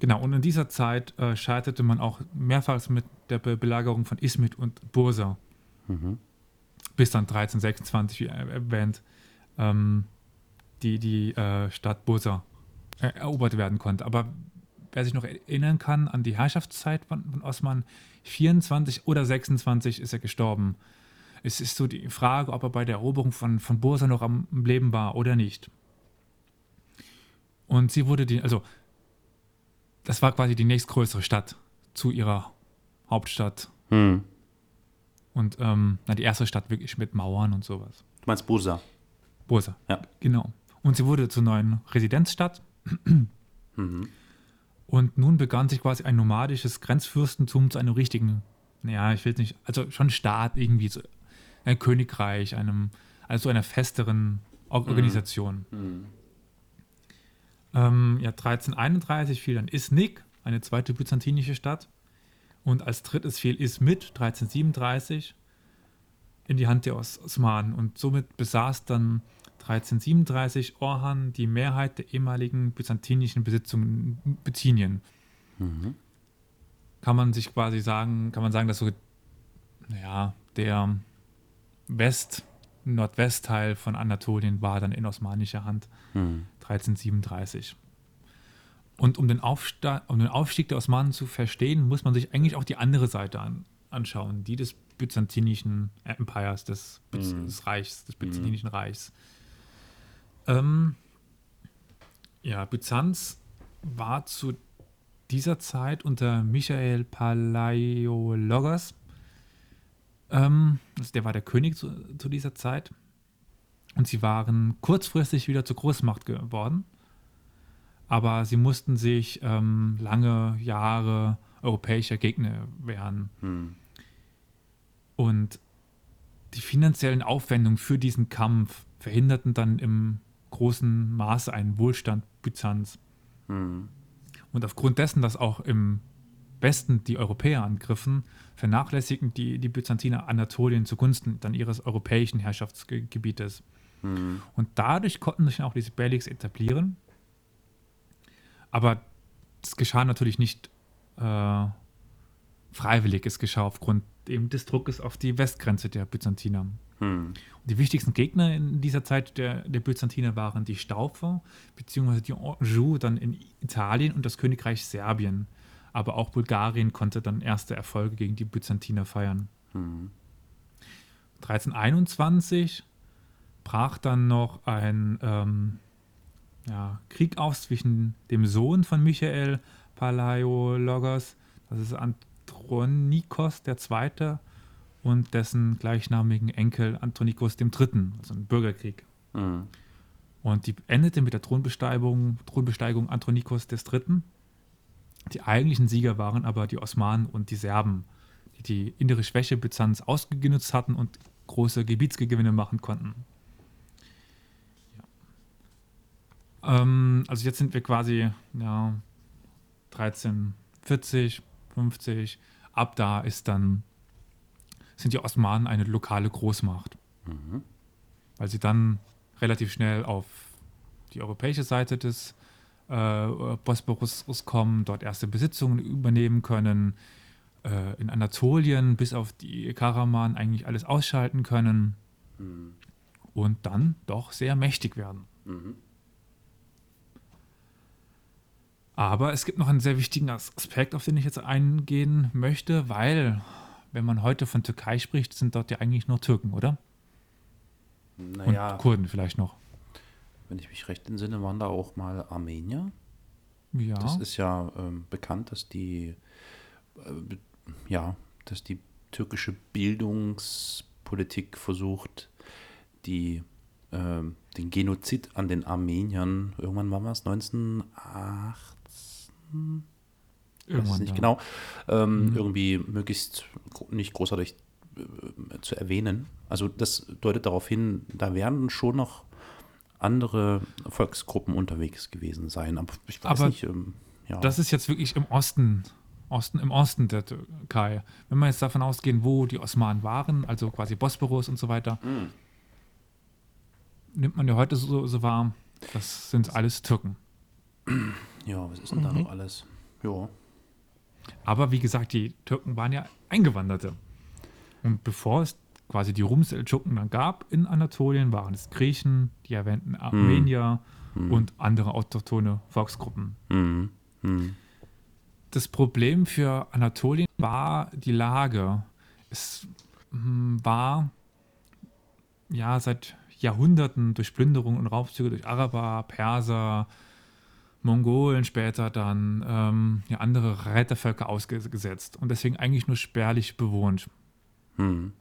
Genau, und in dieser Zeit äh, scheiterte man auch mehrfach mit der Be Belagerung von Izmit und Bursa. Mhm. Bis dann 1326, wie erwähnt, ähm, die, die äh, Stadt Bursa erobert werden konnte. Aber wer sich noch erinnern kann an die Herrschaftszeit von, von Osman, 24 oder 26 ist er gestorben. Es ist so die Frage, ob er bei der Eroberung von, von Bursa noch am Leben war oder nicht. Und sie wurde die, also das war quasi die nächstgrößere Stadt zu ihrer Hauptstadt. Hm. Und ähm, na, die erste Stadt wirklich mit Mauern und sowas. Du meinst Bursa? Bursa, ja. Genau. Und sie wurde zur neuen Residenzstadt. mhm. Und nun begann sich quasi ein nomadisches Grenzfürstentum zu einem richtigen, naja, ich will nicht, also schon Staat irgendwie, so ein Königreich, einem, also einer festeren Organisation. Mhm. Mhm. Ähm, ja, 1331 fiel dann Isnik, eine zweite byzantinische Stadt. Und als drittes fiel Ismit 1337 in die Hand der Os Osmanen. Und somit besaß dann 1337 Orhan die Mehrheit der ehemaligen byzantinischen Besitzungen in Bithynien. Mhm. Kann man sich quasi sagen, kann man sagen, dass so, naja, der West- Nordwestteil von Anatolien war dann in osmanischer Hand hm. 1337. Und um den, um den, Aufstieg der Osmanen zu verstehen, muss man sich eigentlich auch die andere Seite an, anschauen, die des byzantinischen Empires, des, hm. des Reichs, des byzantinischen hm. Reichs. Ähm, ja, Byzanz war zu dieser Zeit unter Michael Palaiologos ähm, also der war der König zu, zu, dieser Zeit. Und sie waren kurzfristig wieder zur Großmacht geworden. Aber sie mussten sich ähm, lange Jahre europäischer Gegner wehren. Hm. Und die finanziellen Aufwendungen für diesen Kampf verhinderten dann im großen Maße einen Wohlstand Byzanz. Hm. Und aufgrund dessen, dass auch im Westen die Europäer angriffen, vernachlässigten die, die Byzantiner Anatolien zugunsten dann ihres europäischen Herrschaftsgebietes. Mhm. Und dadurch konnten sich auch diese Beyliks etablieren. Aber das geschah natürlich nicht äh, freiwillig, es geschah aufgrund eben des Druckes auf die Westgrenze der Byzantiner. Mhm. die wichtigsten Gegner in dieser Zeit der, der Byzantiner waren die Staufer, beziehungsweise die Anjou dann in Italien und das Königreich Serbien aber auch Bulgarien konnte dann erste Erfolge gegen die Byzantiner feiern. Mhm. 1321 brach dann noch ein ähm, ja, Krieg aus zwischen dem Sohn von Michael Palaiologos, das ist Andronikos II., und dessen gleichnamigen Enkel Antonikos III., also ein Bürgerkrieg. Mhm. Und die endete mit der Thronbesteigung, Thronbesteigung Antonikos III. Die eigentlichen Sieger waren aber die Osmanen und die Serben, die die innere Schwäche Byzanz ausgenutzt hatten und große Gebietsgewinne machen konnten. Ja. Ähm, also jetzt sind wir quasi ja, 1340, 50. Ab da ist dann sind die Osmanen eine lokale Großmacht, mhm. weil sie dann relativ schnell auf die europäische Seite des äh, Bosporus kommen, dort erste Besitzungen übernehmen können, äh, in Anatolien bis auf die Karaman eigentlich alles ausschalten können mhm. und dann doch sehr mächtig werden. Mhm. Aber es gibt noch einen sehr wichtigen Aspekt, auf den ich jetzt eingehen möchte, weil, wenn man heute von Türkei spricht, sind dort ja eigentlich nur Türken, oder? Naja. Und Kurden vielleicht noch wenn ich mich recht entsinne, waren da auch mal Armenier. Ja. Das ist ja ähm, bekannt, dass die, äh, ja, dass die türkische Bildungspolitik versucht, die äh, den Genozid an den Armeniern, irgendwann war es 1918? Irgendwann nicht ja. genau, ähm, mhm. irgendwie möglichst nicht großartig äh, zu erwähnen. Also das deutet darauf hin, da werden schon noch andere Volksgruppen unterwegs gewesen sein. Aber ich weiß Aber nicht. Ähm, ja. Das ist jetzt wirklich im Osten, Osten, im Osten der Türkei. Wenn wir jetzt davon ausgehen, wo die Osmanen waren, also quasi Bosporus und so weiter, mhm. nimmt man ja heute so, so wahr, das sind alles Türken. Ja, was ist denn mhm. da noch alles? Ja. Aber wie gesagt, die Türken waren ja Eingewanderte. Und bevor es quasi die Rum-Seldschuken dann gab in Anatolien, waren es Griechen, die erwähnten Armenier mhm. und andere autochtone Volksgruppen. Mhm. Mhm. Das Problem für Anatolien war die Lage. Es hm, war ja seit Jahrhunderten durch Plünderung und Raubzüge durch Araber, Perser, Mongolen später dann ähm, ja, andere Reitervölker ausgesetzt und deswegen eigentlich nur spärlich bewohnt. Hm.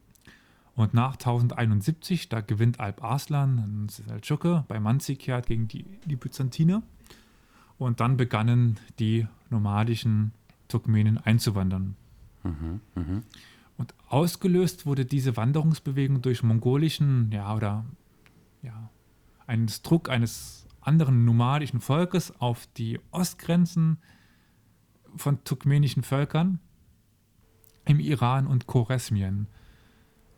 Und nach 1071, da gewinnt Alp Arslan, Seldschuke, bei Manzikert gegen die, die Byzantiner. Und dann begannen die nomadischen Turkmenen einzuwandern. Mhm, mh. Und ausgelöst wurde diese Wanderungsbewegung durch mongolischen, ja, oder ja, einen Druck eines anderen nomadischen Volkes auf die Ostgrenzen von turkmenischen Völkern im Iran und Choresmien.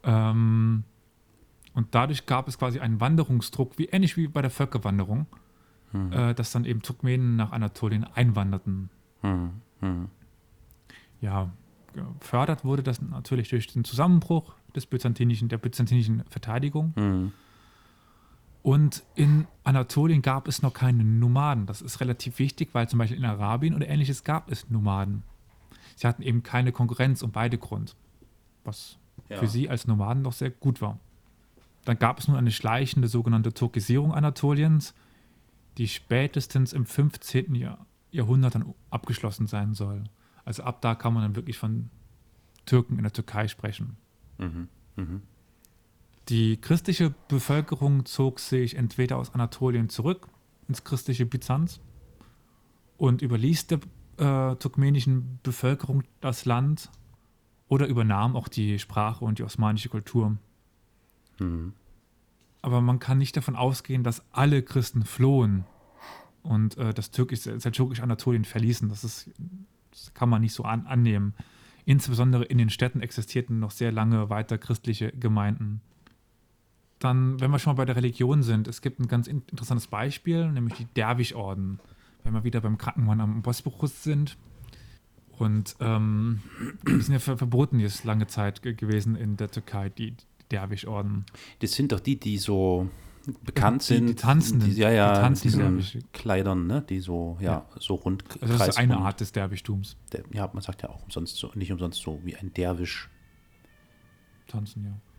Ähm, und dadurch gab es quasi einen Wanderungsdruck, wie ähnlich wie bei der Völkerwanderung, hm. äh, dass dann eben Turkmenen nach Anatolien einwanderten. Hm. Hm. Ja, gefördert wurde das natürlich durch den Zusammenbruch des byzantinischen, der byzantinischen Verteidigung. Und in Anatolien gab es noch keine Nomaden. Das ist relativ wichtig, weil zum Beispiel in Arabien oder ähnliches gab es Nomaden. Sie hatten eben keine Konkurrenz um beide Grund, was ja. für sie als Nomaden doch sehr gut war. Dann gab es nun eine schleichende sogenannte Turkisierung Anatoliens, die spätestens im 15. Jahr, Jahrhundert dann abgeschlossen sein soll. Also ab da kann man dann wirklich von Türken in der Türkei sprechen. Mhm. Mhm. Die christliche Bevölkerung zog sich entweder aus Anatolien zurück ins christliche Byzanz und überließ der äh, turkmenischen Bevölkerung das Land oder übernahm auch die Sprache und die osmanische Kultur. Mhm. Aber man kann nicht davon ausgehen, dass alle Christen flohen und äh, das türkische, seldschukisch Anatolien verließen. Das, ist, das kann man nicht so an, annehmen. Insbesondere in den Städten existierten noch sehr lange weiter christliche Gemeinden. Dann, wenn wir schon mal bei der Religion sind, es gibt ein ganz interessantes Beispiel, nämlich die Derwisch-Orden. Wenn wir wieder beim Krankenmann am Bosporus sind, und ähm, die sind ja verboten jetzt lange Zeit gewesen in der Türkei, die, die Derwisch-Orden. Das sind doch die, die so bekannt die, sind. Die Tanzenden. Die, ja, ja, die tanzenden diese Kleidern, ne? die so, ja, ja. so rund. Also das ist eine Art des Derwischtums. Der, ja, man sagt ja auch umsonst so, nicht umsonst so wie ein Derwisch. Tanzen, ja.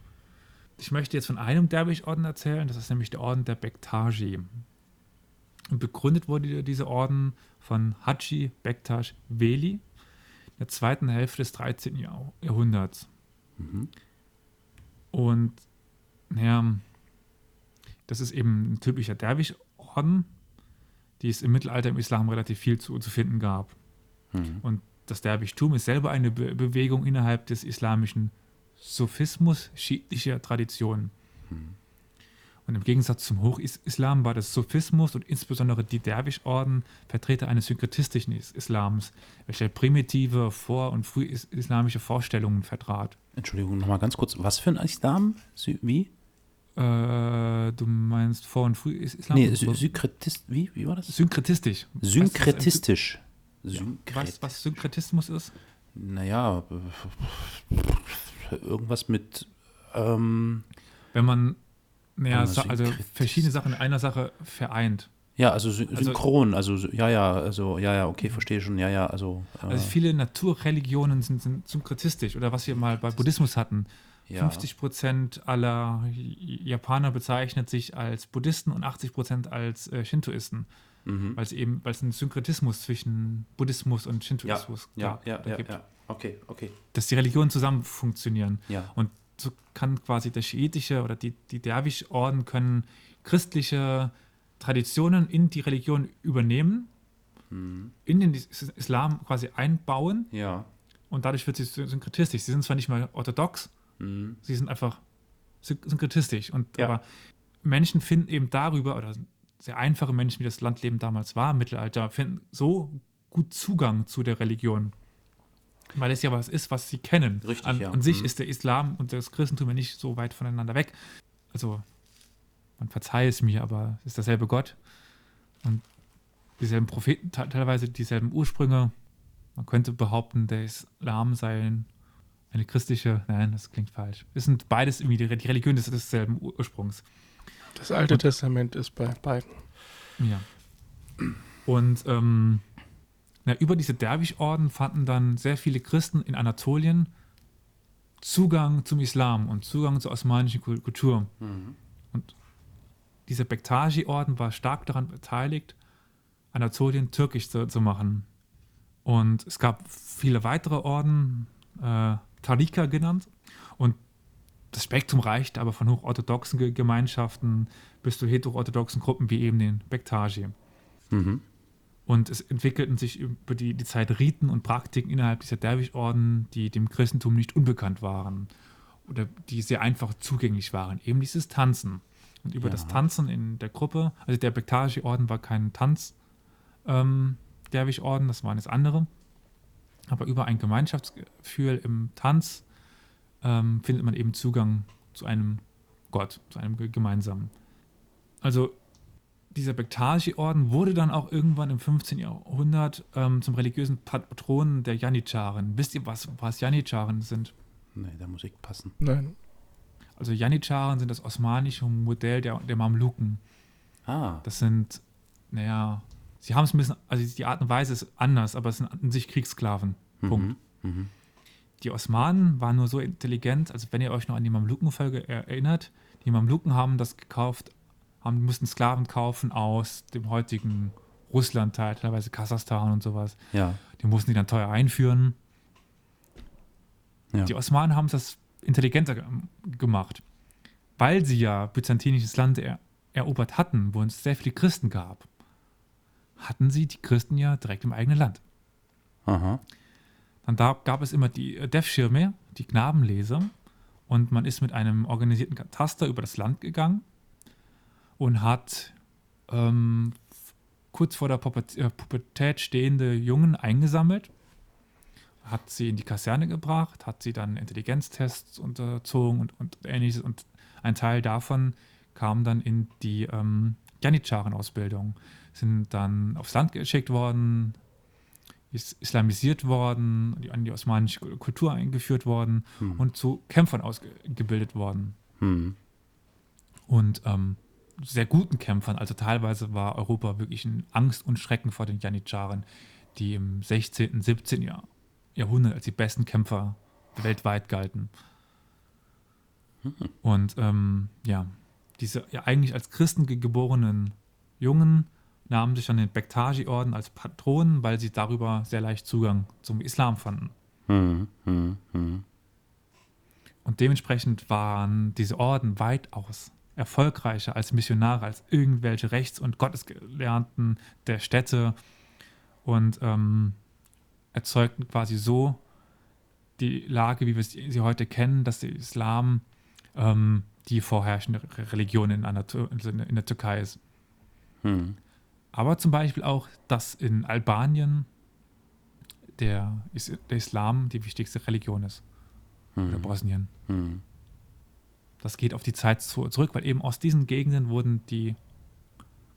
Ich möchte jetzt von einem Derwisch-Orden erzählen, das ist nämlich der Orden der Bektashi. Und begründet wurde dieser Orden von Haji Bektash Veli, der zweiten Hälfte des 13. Jahr Jahrhunderts. Mhm. Und naja, das ist eben ein typischer Derwisch-Orden, die es im Mittelalter im Islam relativ viel zu, zu finden gab. Mhm. Und das Derwischtum ist selber eine Be Bewegung innerhalb des islamischen Sophismus schiitischer Tradition. Mhm. Und im Gegensatz zum Hochislam war das Sophismus und insbesondere die Derwisch-Orden Vertreter eines synkretistischen Islams, welcher primitive vor- und frühislamische Vorstellungen vertrat. Entschuldigung, nochmal ganz kurz. Was für ein Islam? Wie? Äh, du meinst vor- und frühislam? Nee, Synkretist, wie, wie war das? Synkretistisch. Synkretistisch. Synkret weißt du, was Synkretismus ist? Naja, irgendwas mit. Ähm, Wenn man naja, also verschiedene Sachen in einer Sache vereint. Ja, also, also synchron, also, also ja, ja, also ja, ja, okay, verstehe schon, ja, ja, also. Äh, also viele Naturreligionen sind, sind synkretistisch oder was wir mal bei Buddhismus hatten. Ja. 50 Prozent aller Japaner bezeichnet sich als Buddhisten und 80 Prozent als äh, Shintoisten. Mhm. Weil es eben, weil es einen Synkretismus zwischen Buddhismus und Shintoismus ja, ja, ja, ja, gibt. Ja, okay, okay. Dass die Religionen zusammen funktionieren. Ja. Und so kann quasi der schiitische oder die, die Derwisch-Orden können christliche Traditionen in die Religion übernehmen, mhm. in den Islam quasi einbauen. Ja. Und dadurch wird sie synkretistisch. Sie sind zwar nicht mal orthodox, mhm. sie sind einfach synkretistisch. Und ja. aber Menschen finden eben darüber, oder sehr einfache Menschen, wie das Landleben damals war im Mittelalter, finden so gut Zugang zu der Religion. Weil es ja was ist, was sie kennen. Richtig, an, ja. an sich mhm. ist der Islam und das Christentum ja nicht so weit voneinander weg. Also, man verzeihe es mir, aber es ist derselbe Gott. Und dieselben Propheten, teilweise dieselben Ursprünge. Man könnte behaupten, der Islam sei eine christliche, nein, das klingt falsch. Es sind beides irgendwie die, Religion des, desselben Ursprungs. Das Alte und, Testament ist bei beiden. Ja. Und ähm, na, über diese Derwisch-Orden fanden dann sehr viele Christen in Anatolien Zugang zum Islam und Zugang zur osmanischen Kultur. Mhm. Und dieser Bektashi-Orden war stark daran beteiligt, Anatolien türkisch zu, zu, machen. Und es gab viele weitere Orden, äh, Tarika genannt. Und das Spektrum reicht aber von hochorthodoxen Gemeinschaften bis zu heteroorthodoxen Gruppen wie eben den Bektashi. Mhm. Und es entwickelten sich über die, die Zeit Riten und Praktiken innerhalb dieser Derwisch-Orden, die dem Christentum nicht unbekannt waren oder die sehr einfach zugänglich waren. Eben dieses Tanzen. Und über ja. das Tanzen in der Gruppe, also der Bektashi-Orden war kein Tanz-Derwisch-Orden, ähm, das waren jetzt andere. Aber über ein Gemeinschaftsgefühl im Tanz ähm, findet man eben Zugang zu einem Gott, zu einem gemeinsamen. Also dieser Bektashi-Orden wurde dann auch irgendwann im 15. Jahrhundert ähm, zum religiösen Patronen der Janitscharen. Wisst ihr, was, was Janitscharen sind? Nee, da muss ich passen. Nein. Also Janitscharen sind das osmanische Modell der, der Mamluken. Ah. Das sind, naja, sie haben es ein bisschen, also die Art und Weise ist anders, aber es sind an sich Kriegssklaven. Mhm. Punkt. Mhm. Die Osmanen waren nur so intelligent, also wenn ihr euch noch an die Mamluken-Folge erinnert, die Mamluken haben das gekauft haben, mussten Sklaven kaufen aus dem heutigen Russland, teilweise Kasachstan und sowas. Ja. Die mussten die dann teuer einführen. Ja. Die Osmanen haben das intelligenter gemacht. Weil sie ja byzantinisches Land er erobert hatten, wo es sehr viele Christen gab, hatten sie die Christen ja direkt im eigenen Land. Aha. Dann da, gab es immer die Dev-Schirme, die Knabenleser, und man ist mit einem organisierten Kataster über das Land gegangen und hat ähm, kurz vor der äh, Pubertät stehende Jungen eingesammelt, hat sie in die Kaserne gebracht, hat sie dann Intelligenztests unterzogen und, und ähnliches. Und ein Teil davon kam dann in die ähm, Janitscharen-Ausbildung, sind dann aufs Land geschickt worden, ist islamisiert worden, an die osmanische Kultur eingeführt worden hm. und zu Kämpfern ausgebildet worden. Hm. Und ähm, sehr guten Kämpfern. Also teilweise war Europa wirklich in Angst und Schrecken vor den Janitscharen, die im 16., 17. Jahrhundert als die besten Kämpfer weltweit galten. Mhm. Und ähm, ja, diese ja eigentlich als Christen geborenen Jungen nahmen sich dann den Bektashi-Orden als Patronen, weil sie darüber sehr leicht Zugang zum Islam fanden. Mhm. Mhm. Und dementsprechend waren diese Orden weitaus erfolgreicher als Missionare, als irgendwelche Rechts- und Gottesgelernten der Städte und ähm, erzeugten quasi so die Lage, wie wir sie heute kennen, dass der Islam ähm, die vorherrschende Religion in, in der Türkei ist. Hm. Aber zum Beispiel auch, dass in Albanien der, der Islam die wichtigste Religion ist. Hm. Oder Bosnien. Hm. Das geht auf die Zeit zurück, weil eben aus diesen Gegenden wurden die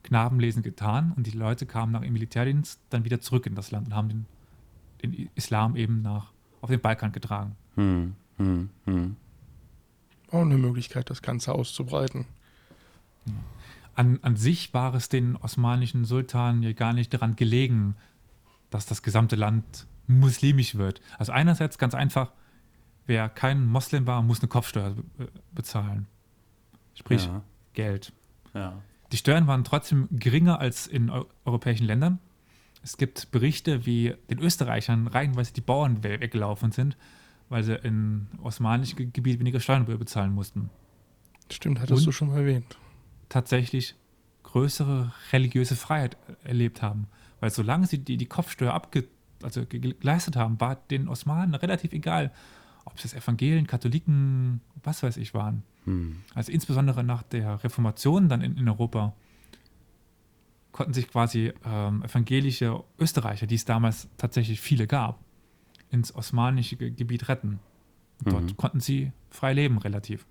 Knabenlesen getan und die Leute kamen nach dem Militärdienst dann wieder zurück in das Land und haben den, den Islam eben nach, auf den Balkan getragen. Hm, hm, hm. Auch eine Möglichkeit, das Ganze auszubreiten. An, an sich war es den osmanischen Sultanen ja gar nicht daran gelegen, dass das gesamte Land muslimisch wird. Also einerseits ganz einfach, wer kein Moslem war, muss eine Kopfsteuer bezahlen. Sprich, ja. Geld. Ja. Die Steuern waren trotzdem geringer als in europäischen Ländern. Es gibt Berichte, wie den Österreichern reihenweise die Bauern weggelaufen sind, weil sie im osmanischen Gebiet weniger Steuern bezahlen mussten. Stimmt, hattest Und du schon mal erwähnt. Tatsächlich größere religiöse Freiheit erlebt haben. Weil solange sie die, die Kopfsteuer abge, also geleistet haben, war den Osmanen relativ egal, ob es Evangelien, Katholiken, was weiß ich waren. Hm. Also insbesondere nach der Reformation dann in, in Europa konnten sich quasi ähm, evangelische Österreicher, die es damals tatsächlich viele gab, ins osmanische Gebiet retten. Und dort mhm. konnten sie frei leben, relativ.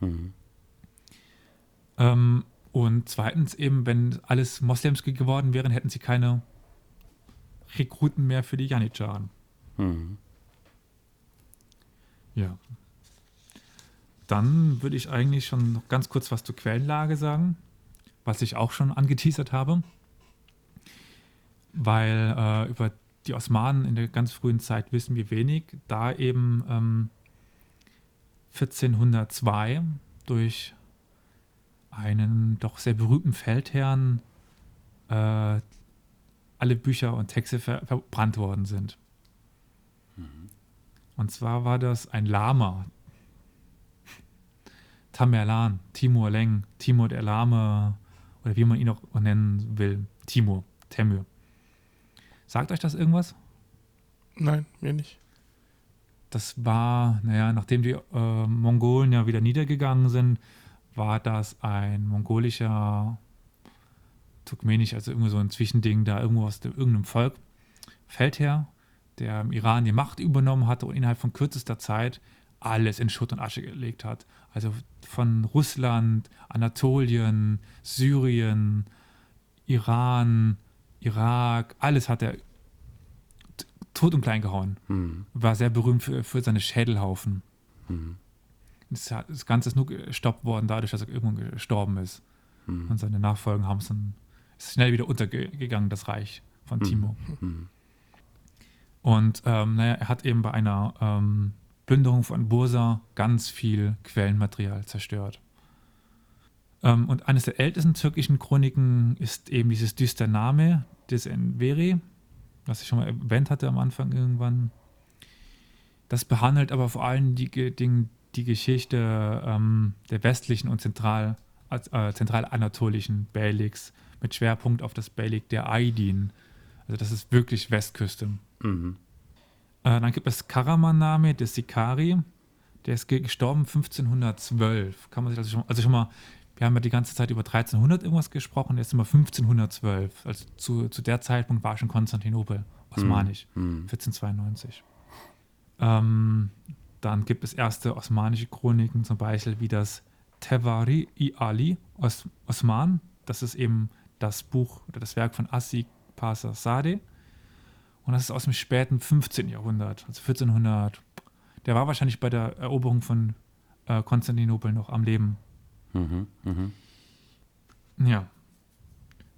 Mhm. Ähm, und zweitens eben, wenn alles Moslems geworden wären, hätten sie keine Rekruten mehr für die Janitscharen. Mhm. Ja. Dann würde ich eigentlich schon noch ganz kurz was zur Quellenlage sagen, was ich auch schon angeteasert habe. Weil äh, über die Osmanen in der ganz frühen Zeit wissen wir wenig, da eben ähm, 1402 durch einen doch sehr berühmten Feldherrn äh, alle Bücher und Texte ver verbrannt worden sind. Und zwar war das ein Lama. Tamerlan, Timur Leng, Timur der Lame, oder wie man ihn auch nennen will, Timur, Temür. Sagt euch das irgendwas? Nein, mir nicht. Das war, naja, nachdem die äh, Mongolen ja wieder niedergegangen sind, war das ein mongolischer, turkmenisch, also irgendwie so ein Zwischending da irgendwo aus dem, irgendeinem Volk, Feldherr, der im Iran die Macht übernommen hatte und innerhalb von kürzester Zeit alles in Schutt und Asche gelegt hat. Also von Russland, Anatolien, Syrien, Iran, Irak, alles hat er tot und klein gehauen. Mhm. War sehr berühmt für, für seine Schädelhaufen. Mhm. Das, das, Ganze ist nur gestoppt worden dadurch, dass er irgendwann gestorben ist. Mhm. Und seine Nachfolgen haben es dann schnell wieder untergegangen, das Reich von hm. Timo. Und ähm, naja, er hat eben bei einer ähm, Plünderung von Bursa ganz viel Quellenmaterial zerstört. Ähm, und eines der ältesten türkischen Chroniken ist eben dieses düster Name des Enveri, was ich schon mal erwähnt hatte am Anfang irgendwann. Das behandelt aber vor allem die, die, die Geschichte ähm, der westlichen und zentral, äh, zentralanatolischen Beyliks mit Schwerpunkt auf das Beylik der Aydin. Also das ist wirklich Westküste. Mhm. Äh, dann gibt es Karaman-Name des Sikari. Der ist gestorben 1512. Kann man sich also schon, also schon mal, wir haben ja die ganze Zeit über 1300 irgendwas gesprochen, der ist immer 1512. Also zu, zu der Zeitpunkt war schon Konstantinopel, osmanisch, mhm. 1492. Mhm. Ähm, dann gibt es erste osmanische Chroniken, zum Beispiel wie das Tevari i Ali Os Osman. Das ist eben das Buch oder das Werk von Assi Pasa Sade. Und das ist aus dem späten 15. Jahrhundert, also 1400. Der war wahrscheinlich bei der Eroberung von äh, Konstantinopel noch am Leben. Mhm, mh. Ja.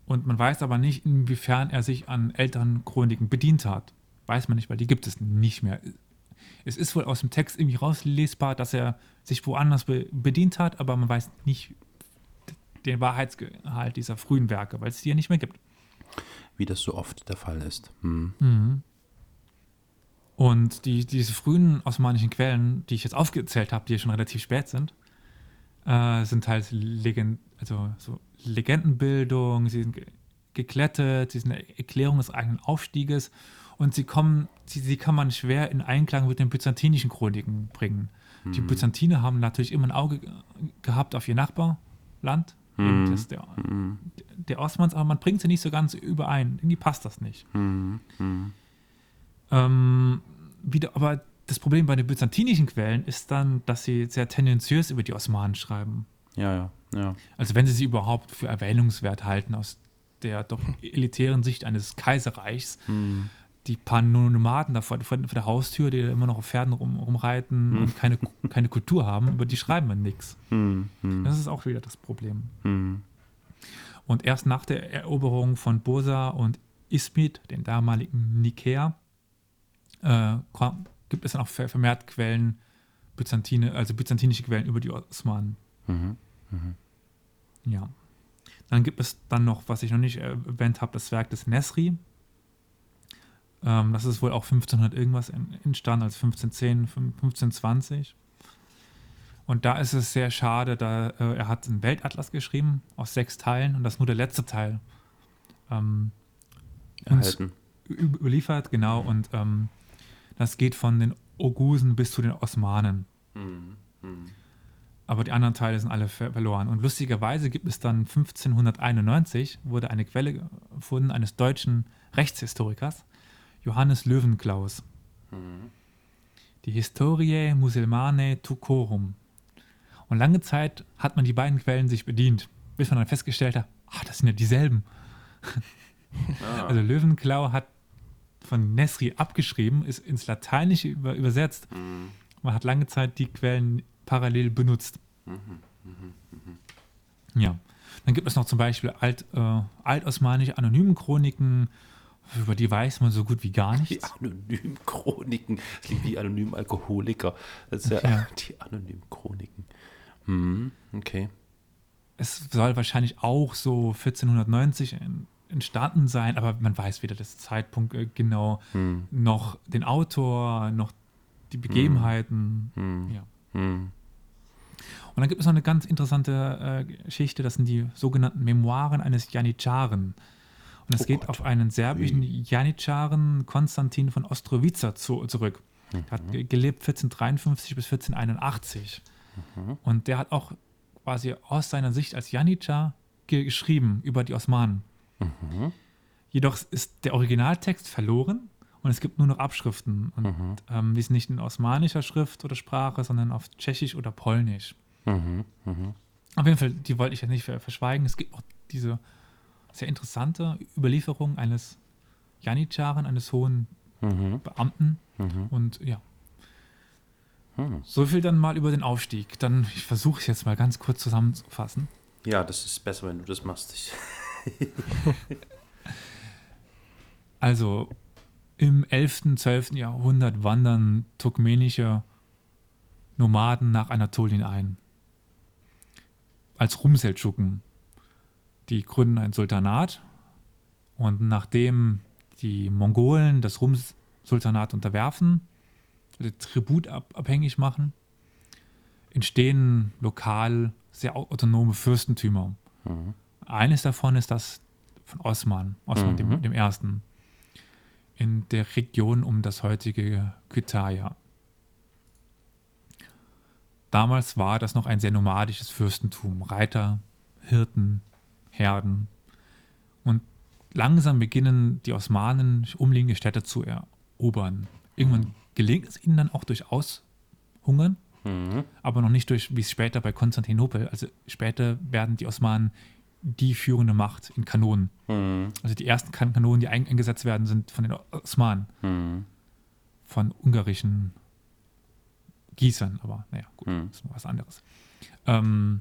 Und man weiß aber nicht, inwiefern er sich an älteren Chroniken bedient hat. Weiß man nicht, weil die gibt es nicht mehr es ist wohl aus dem Text irgendwie rauslesbar, dass er sich woanders be bedient hat, aber man weiß nicht den Wahrheitsgehalt dieser frühen Werke, weil es die ja nicht mehr gibt. Wie das so oft der Fall ist. Hm. Mhm. Und die, diese frühen osmanischen Quellen, die ich jetzt aufgezählt habe, die ja schon relativ spät sind, äh, sind halt Legend, also so Legendenbildung, sie sind geklettet, sie sind eine Erklärung des eigenen Aufstieges und sie kommen, sie, sie kann man schwer in Einklang mit den byzantinischen Chroniken bringen. Mhm. Die Byzantiner haben natürlich immer ein Auge gehabt auf ihr Nachbarland, mhm. das der, mhm. der Osmans, aber man bringt sie nicht so ganz überein. Irgendwie passt das nicht. Mhm. Ähm, wieder, aber das Problem bei den byzantinischen Quellen ist dann, dass sie sehr tendenziös über die Osmanen schreiben. Ja, ja, ja. Also wenn sie sie überhaupt für erwähnungswert halten aus der doch elitären Sicht eines Kaiserreichs, mhm die paar Nomaden da vor, vor, der Haustür, die immer noch auf Pferden rum, rumreiten hm. und keine, keine Kultur haben, über die schreiben wir nichts. Hm, hm. Das ist auch wieder das Problem. Und erst nach der Eroberung von Bursa und Ismit, den damaligen Nikäa, äh, gibt es dann auch vermehrt Quellen, Byzantine, also byzantinische Quellen über die Osmanen. Mhm. Mhm. Ja. Dann gibt es dann noch, was ich noch nicht erwähnt habe, das Werk des Nesri, Ähm, das ist wohl auch 1500 irgendwas entstanden, also 1510, 1520. Und da ist es sehr schade, da äh, er hat einen Weltatlas geschrieben aus sechs Teilen und das ist nur der letzte Teil ähm, erhalten. Überliefert, genau. Und ähm, das geht von den Ogusen bis zu den Osmanen. Mhm. Mhm. Aber die anderen Teile sind alle verloren. Und lustigerweise gibt es dann 1591 wurde eine Quelle gefunden eines deutschen Rechtshistorikers, Johannes Löwenklaus. Mhm. Die Historiae Musulmane Tucorum. Und lange Zeit hat man die beiden Quellen sich bedient, bis man dann festgestellt hat, ach, das sind ja dieselben. Ah. <laughs> Also Löwenklau hat von Nesri abgeschrieben, ist ins Lateinische über, übersetzt. Mhm. Man hat lange Zeit die Quellen parallel benutzt. Mhm. Mhm. mhm. Ja. Dann gibt es noch zum Beispiel alt, äh, altosmanische anonymen Chroniken, über die weiß man so gut wie gar nichts. Die anonymen Chroniken, das klingt wie anonym Alkoholiker. Das ist ja, ja. <laughs> die anonymen Chroniken. Mhm. Okay. Es soll wahrscheinlich auch so 1490 entstanden sein, aber man weiß weder das Zeitpunkt äh, genau, hm. noch den Autor, noch die Begebenheiten. Hm. Ja. Hm. Und dann gibt es noch eine ganz interessante äh, Geschichte, das sind die sogenannten Memoiren eines Janitscharen. Und es oh geht Gott. auf einen serbischen Janitscharen Konstantin von Ostrowica zu, zurück. Mhm. Er hat gelebt 1453 bis 1481. Mhm. Und der hat auch quasi aus seiner Sicht als Janitschar geschrieben über die Osmanen. Mhm. Jedoch ist der Originaltext verloren und es gibt nur noch Abschriften. Und mhm. ähm, die sind nicht in osmanischer Schrift oder Sprache, sondern auf Tschechisch oder Polnisch. Mhm. mhm. Auf jeden Fall, die wollte ich ja nicht verschweigen. Es gibt auch diese sehr interessante Überlieferung eines Janitscharen, eines hohen mhm. Beamten. Mhm. Und ja. Hm. So viel dann mal über den Aufstieg. Dann, ich versuche es jetzt mal ganz kurz zusammenzufassen. Ja, das ist besser, wenn du das machst. <laughs> also im 11., 12. Jahrhundert wandern turkmenische Nomaden nach Anatolien ein. Als Rumseldschuken. Die gründen ein Sultanat und nachdem die Mongolen das Rum-Sultanat unterwerfen, also Tribut abhängig machen, entstehen lokal sehr autonome Fürstentümer. Mhm. Eines davon ist das von Osman, Osman mhm. dem, dem, Ersten, in der Region um das heutige Kütahya. Damals war das noch ein sehr nomadisches Fürstentum. Reiter, Hirten, Herden. Und langsam beginnen die Osmanen umliegende Städte zu erobern. Irgendwann mhm. gelingt es ihnen dann auch durch Aushungern, mhm. aber noch nicht durch, wie es später bei Konstantinopel, also später werden die Osmanen die führende Macht in Kanonen. Mhm. Also die ersten Kanonen, die eingesetzt werden, sind von den Osmanen. Mhm. Von ungarischen Gießern, aber naja, gut, mhm. das ist noch was anderes. Ähm,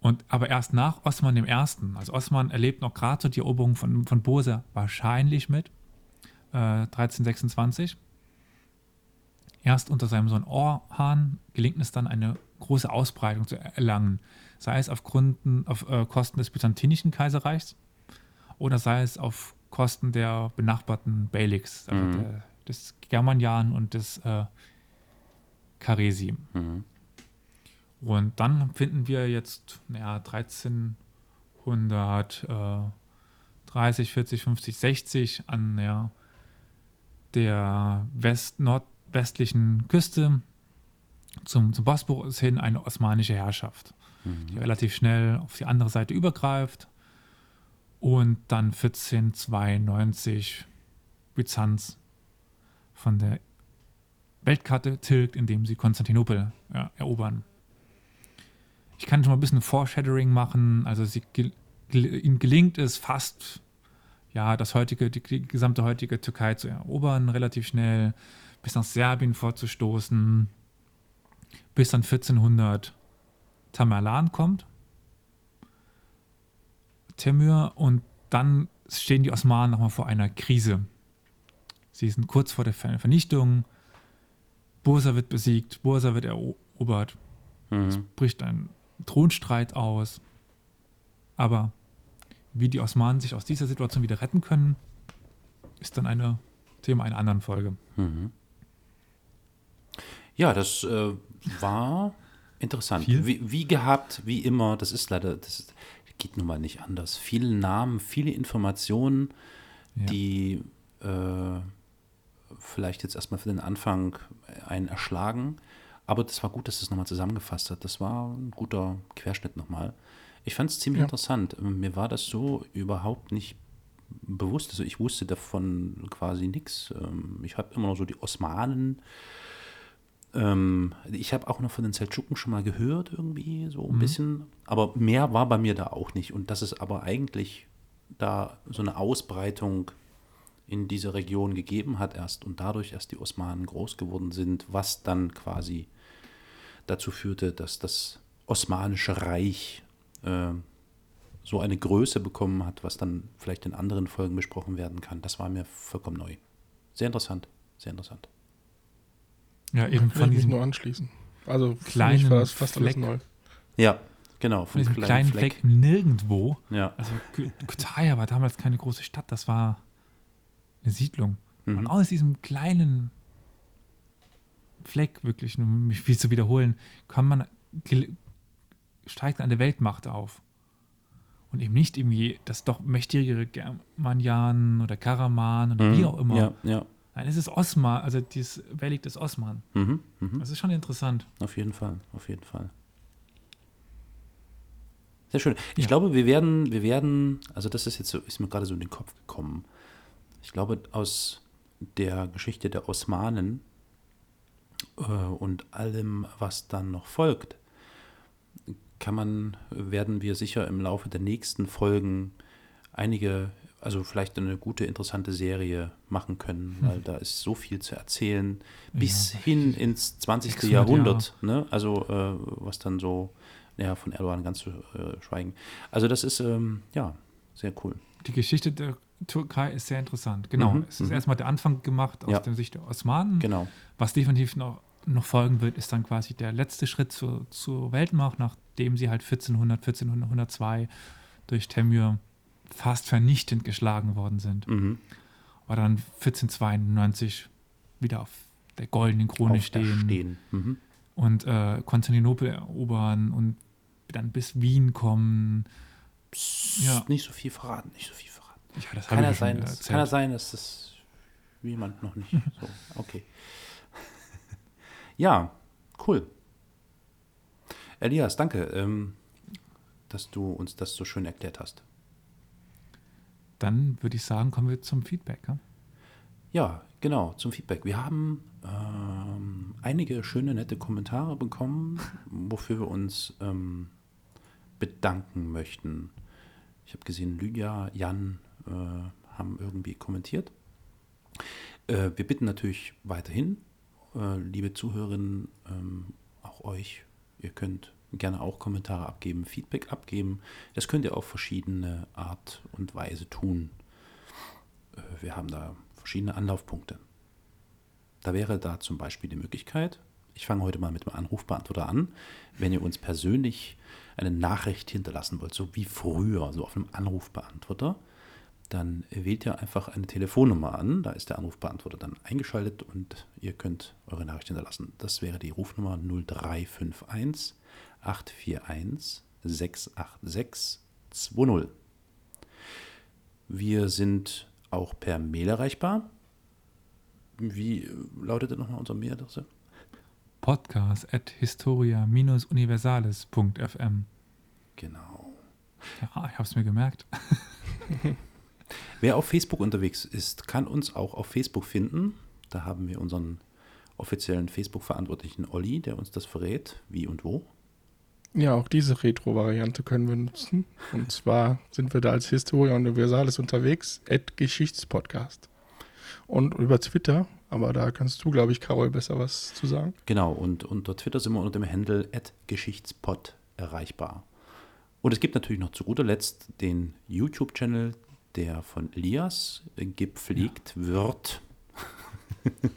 und aber erst nach Osman Ersten, also Osman erlebt noch gerade so die Eroberung von, von Bursa wahrscheinlich mit, äh, 1326. Erst unter seinem Sohn Orhan gelingt es dann, eine große Ausbreitung zu erlangen sei es auf, Gründen, auf äh, Kosten des Byzantinischen Kaiserreichs oder sei es auf Kosten der benachbarten Beyliks, also mhm. der, des Germanian und des äh, Karesi. Mhm. Und dann finden wir jetzt ja, 1330, 40, 50, 60 an ja, der West nordwestlichen Küste zum, zum Bosporus hin eine osmanische Herrschaft mhm. die relativ schnell auf die andere Seite übergreift. Und dann 1492 Byzanz von der Weltkarte tilgt, indem sie Konstantinopel ja, erobern. Ich kann schon mal ein bisschen Foreshadowing machen. Also sie, ihnen gelingt es fast, ja, das heutige, die, die gesamte heutige Türkei zu erobern, relativ schnell, bis nach Serbien vorzustoßen, bis dann 1400 Tamerlan kommt, Temür, und dann stehen die Osmanen nochmal vor einer Krise. Sie sind kurz vor der Vernichtung. Bursa wird besiegt, Bursa wird erobert. Mhm. Es bricht ein Thronstreit aus. Aber wie die Osmanen sich aus dieser Situation wieder retten können, ist dann ein Thema einer anderen Folge. Mhm. Ja, das äh, war interessant. Wie, wie, gehabt, wie immer, das ist leider, das geht nun mal nicht anders. Viele Namen, viele Informationen, ja. die äh, vielleicht jetzt erstmal für den Anfang einen erschlagen. Aber das war gut, dass es nochmal zusammengefasst hat. Das war ein guter Querschnitt nochmal. Ich fand es ziemlich ja. interessant. Mir war das so überhaupt nicht bewusst. Also ich wusste davon quasi nichts. Ähm, ich habe immer noch so die Osmanen. Ähm, ich habe auch noch von den Seldschuken schon mal gehört, irgendwie, so ein mhm. bisschen. Aber mehr war bei mir da auch nicht. Und dass es aber eigentlich da so eine Ausbreitung in diese Region gegeben hat erst und dadurch erst die Osmanen groß geworden sind, was dann quasi dazu führte, dass das Osmanische Reich äh, so eine Größe bekommen hat, was dann vielleicht in anderen Folgen besprochen werden kann. Das war mir vollkommen neu. Sehr interessant, sehr interessant. Ja, eben von diesem nur anschließen. Also kleinen war es fast Fleck. alles neu. Ja, genau. Von diesem kleinen Fleck. Fleck nirgendwo. Ja. Also Kütahya war damals keine große Stadt, das war eine Siedlung. Mhm. Und aus diesem kleinen Fleck, wirklich, um mich viel zu wiederholen, kann man steigt eine Weltmacht auf. Und eben nicht irgendwie das doch mächtigere Germanian oder Karaman oder mhm. wie auch immer. Ja, ja. Nein, es ist Osman, also dieses Wellig des Osman. Mhm, mh. Das ist schon interessant. Auf jeden Fall, auf jeden Fall. Sehr schön. Ich ja. glaube, wir werden, wir werden, also das ist jetzt so, ist mir gerade so in den Kopf gekommen. Ich glaube, aus der Geschichte der Osmanen äh, und allem, was dann noch folgt, kann man, werden wir sicher im Laufe der nächsten Folgen einige, also vielleicht eine gute, interessante Serie machen können, hm. weil da ist so viel zu erzählen, bis ja. hin ins 20. Jahrhundert, ne? also äh, was dann so, ja, von Erdogan ganz zu äh, schweigen. Also das ist, ähm, ja, sehr cool. Die Geschichte der Türkei ist sehr interessant. Genau. Mhm, es ist mhm. erstmal der Anfang gemacht aus ja. der Sicht der Osmanen. Genau. Was definitiv noch, noch folgen wird, ist dann quasi der letzte Schritt zur, zur Weltmacht, nachdem sie halt 1400, 1402 durch Temür fast vernichtend geschlagen worden sind. Mhm. Aber dann 1492 wieder auf der goldenen Krone auf stehen. stehen. Mhm. Und äh, Konstantinopel erobern und dann bis Wien kommen. Psst, ja. Nicht so viel verraten, nicht so viel verraten. Ja, das kann, ja sein, das, kann ja sein, dass das jemand noch nicht <laughs> so. Okay. ja, cool. Elias, danke, ähm, dass du uns das so schön erklärt hast. Dann würde ich sagen, kommen wir zum Feedback. Ja, ja genau, zum Feedback. Wir haben ähm, einige schöne, nette Kommentare bekommen, wofür wir uns ähm, bedanken möchten. Ich habe gesehen, Lydia, Jan, haben irgendwie kommentiert. Äh, wir bitten natürlich weiterhin, äh, liebe Zuhörerinnen, ähm, auch euch, ihr könnt gerne auch Kommentare abgeben, Feedback abgeben. Das könnt ihr auf verschiedene Art und Weise tun. Äh, wir haben da verschiedene Anlaufpunkte. Da wäre da zum Beispiel die Möglichkeit, ich fange heute mal mit dem Anrufbeantworter an, wenn ihr uns persönlich eine Nachricht hinterlassen wollt, so wie früher, so auf einem Anrufbeantworter, dann wählt ihr einfach eine Telefonnummer an. Da ist der Anrufbeantworter dann eingeschaltet und ihr könnt eure Nachricht hinterlassen. Das wäre die Rufnummer 0351 841 686 20. Wir sind auch per Mail erreichbar. Wie lautet denn nochmal unsere Mailadresse? Podcast at historia-universales.fm. Genau. Ja, ich habe es mir gemerkt. <laughs> Wer auf Facebook unterwegs ist, kann uns auch auf Facebook finden. Da haben wir unseren offiziellen Facebook-Verantwortlichen Olli, der uns das verrät, wie und wo. Ja, auch diese Retro-Variante können wir nutzen. Und zwar sind wir da als Historia Universalis unterwegs, at Geschichtspodcast. Und über Twitter, aber da kannst du, glaube ich, Carol, besser was zu sagen. Genau, und unter Twitter sind wir unter dem Handle at Geschichtspod erreichbar. Und es gibt natürlich noch zu guter Letzt den YouTube-Channel der von Elias gepflegt ja. wird. <laughs>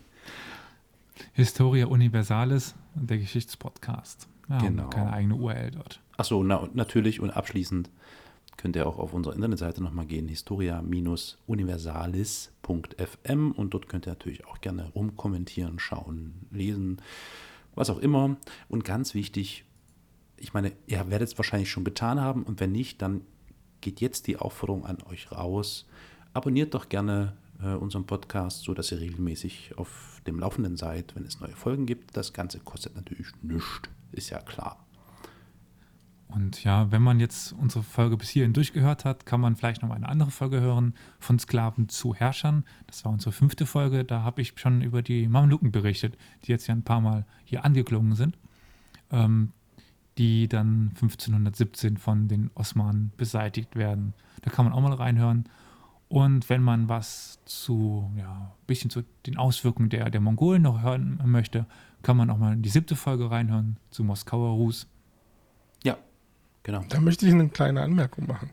Historia Universalis, der Geschichtspodcast. Ja, genau. Keine eigene URL dort. Achso, na, natürlich und abschließend könnt ihr auch auf unserer Internetseite nochmal gehen, historia-universalis.fm und dort könnt ihr natürlich auch gerne rumkommentieren, schauen, lesen, was auch immer. Und ganz wichtig, ich meine, ihr werdet es wahrscheinlich schon getan haben und wenn nicht, dann geht jetzt die Aufforderung an euch raus. Abonniert doch gerne äh, unseren Podcast, sodass ihr regelmäßig auf dem Laufenden seid, wenn es neue Folgen gibt. Das Ganze kostet natürlich nichts, ist ja klar. Und ja, wenn man jetzt unsere Folge bis hierhin durchgehört hat, kann man vielleicht noch eine andere Folge hören von Sklaven zu Herrschern. Das war unsere fünfte Folge. Da habe ich schon über die Mamluken berichtet, die jetzt ja ein paar Mal hier angeklungen sind, ähm, die dann 1517 von den Osmanen beseitigt werden. Da kann man auch mal reinhören. Und wenn man was zu, ja, ein bisschen zu den Auswirkungen der, der Mongolen noch hören möchte, kann man auch mal in die siebte Folge reinhören zu Moskauer Rus. Ja, genau. Da möchte ich eine kleine Anmerkung machen.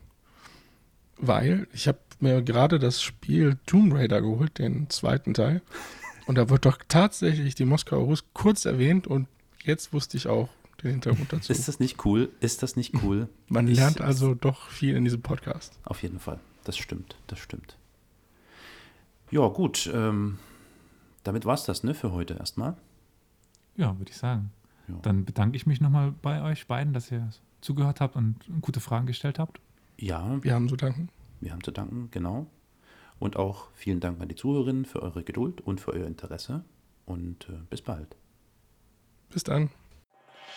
Weil ich habe mir gerade das Spiel Tomb Raider geholt, den zweiten Teil. Und da wird doch tatsächlich die Moskauer Rus kurz erwähnt und jetzt wusste ich auch den Hintergrund <laughs> dazu. Ist das nicht cool? Ist das nicht cool? Man lernt also doch viel in diesem Podcast. Auf jeden Fall das stimmt, das stimmt. Ja, gut. Ähm, damit war es das, ne, für heute erstmal. Ja, würde ich sagen. Ja. Dann bedanke ich mich nochmal bei euch beiden, dass ihr zugehört habt und gute Fragen gestellt habt. Ja. Wir haben zu danken. Wir haben zu danken, genau. Und auch vielen Dank an die Zuhörerinnen für eure Geduld und für euer Interesse. Und äh, bis bald. Bis dann.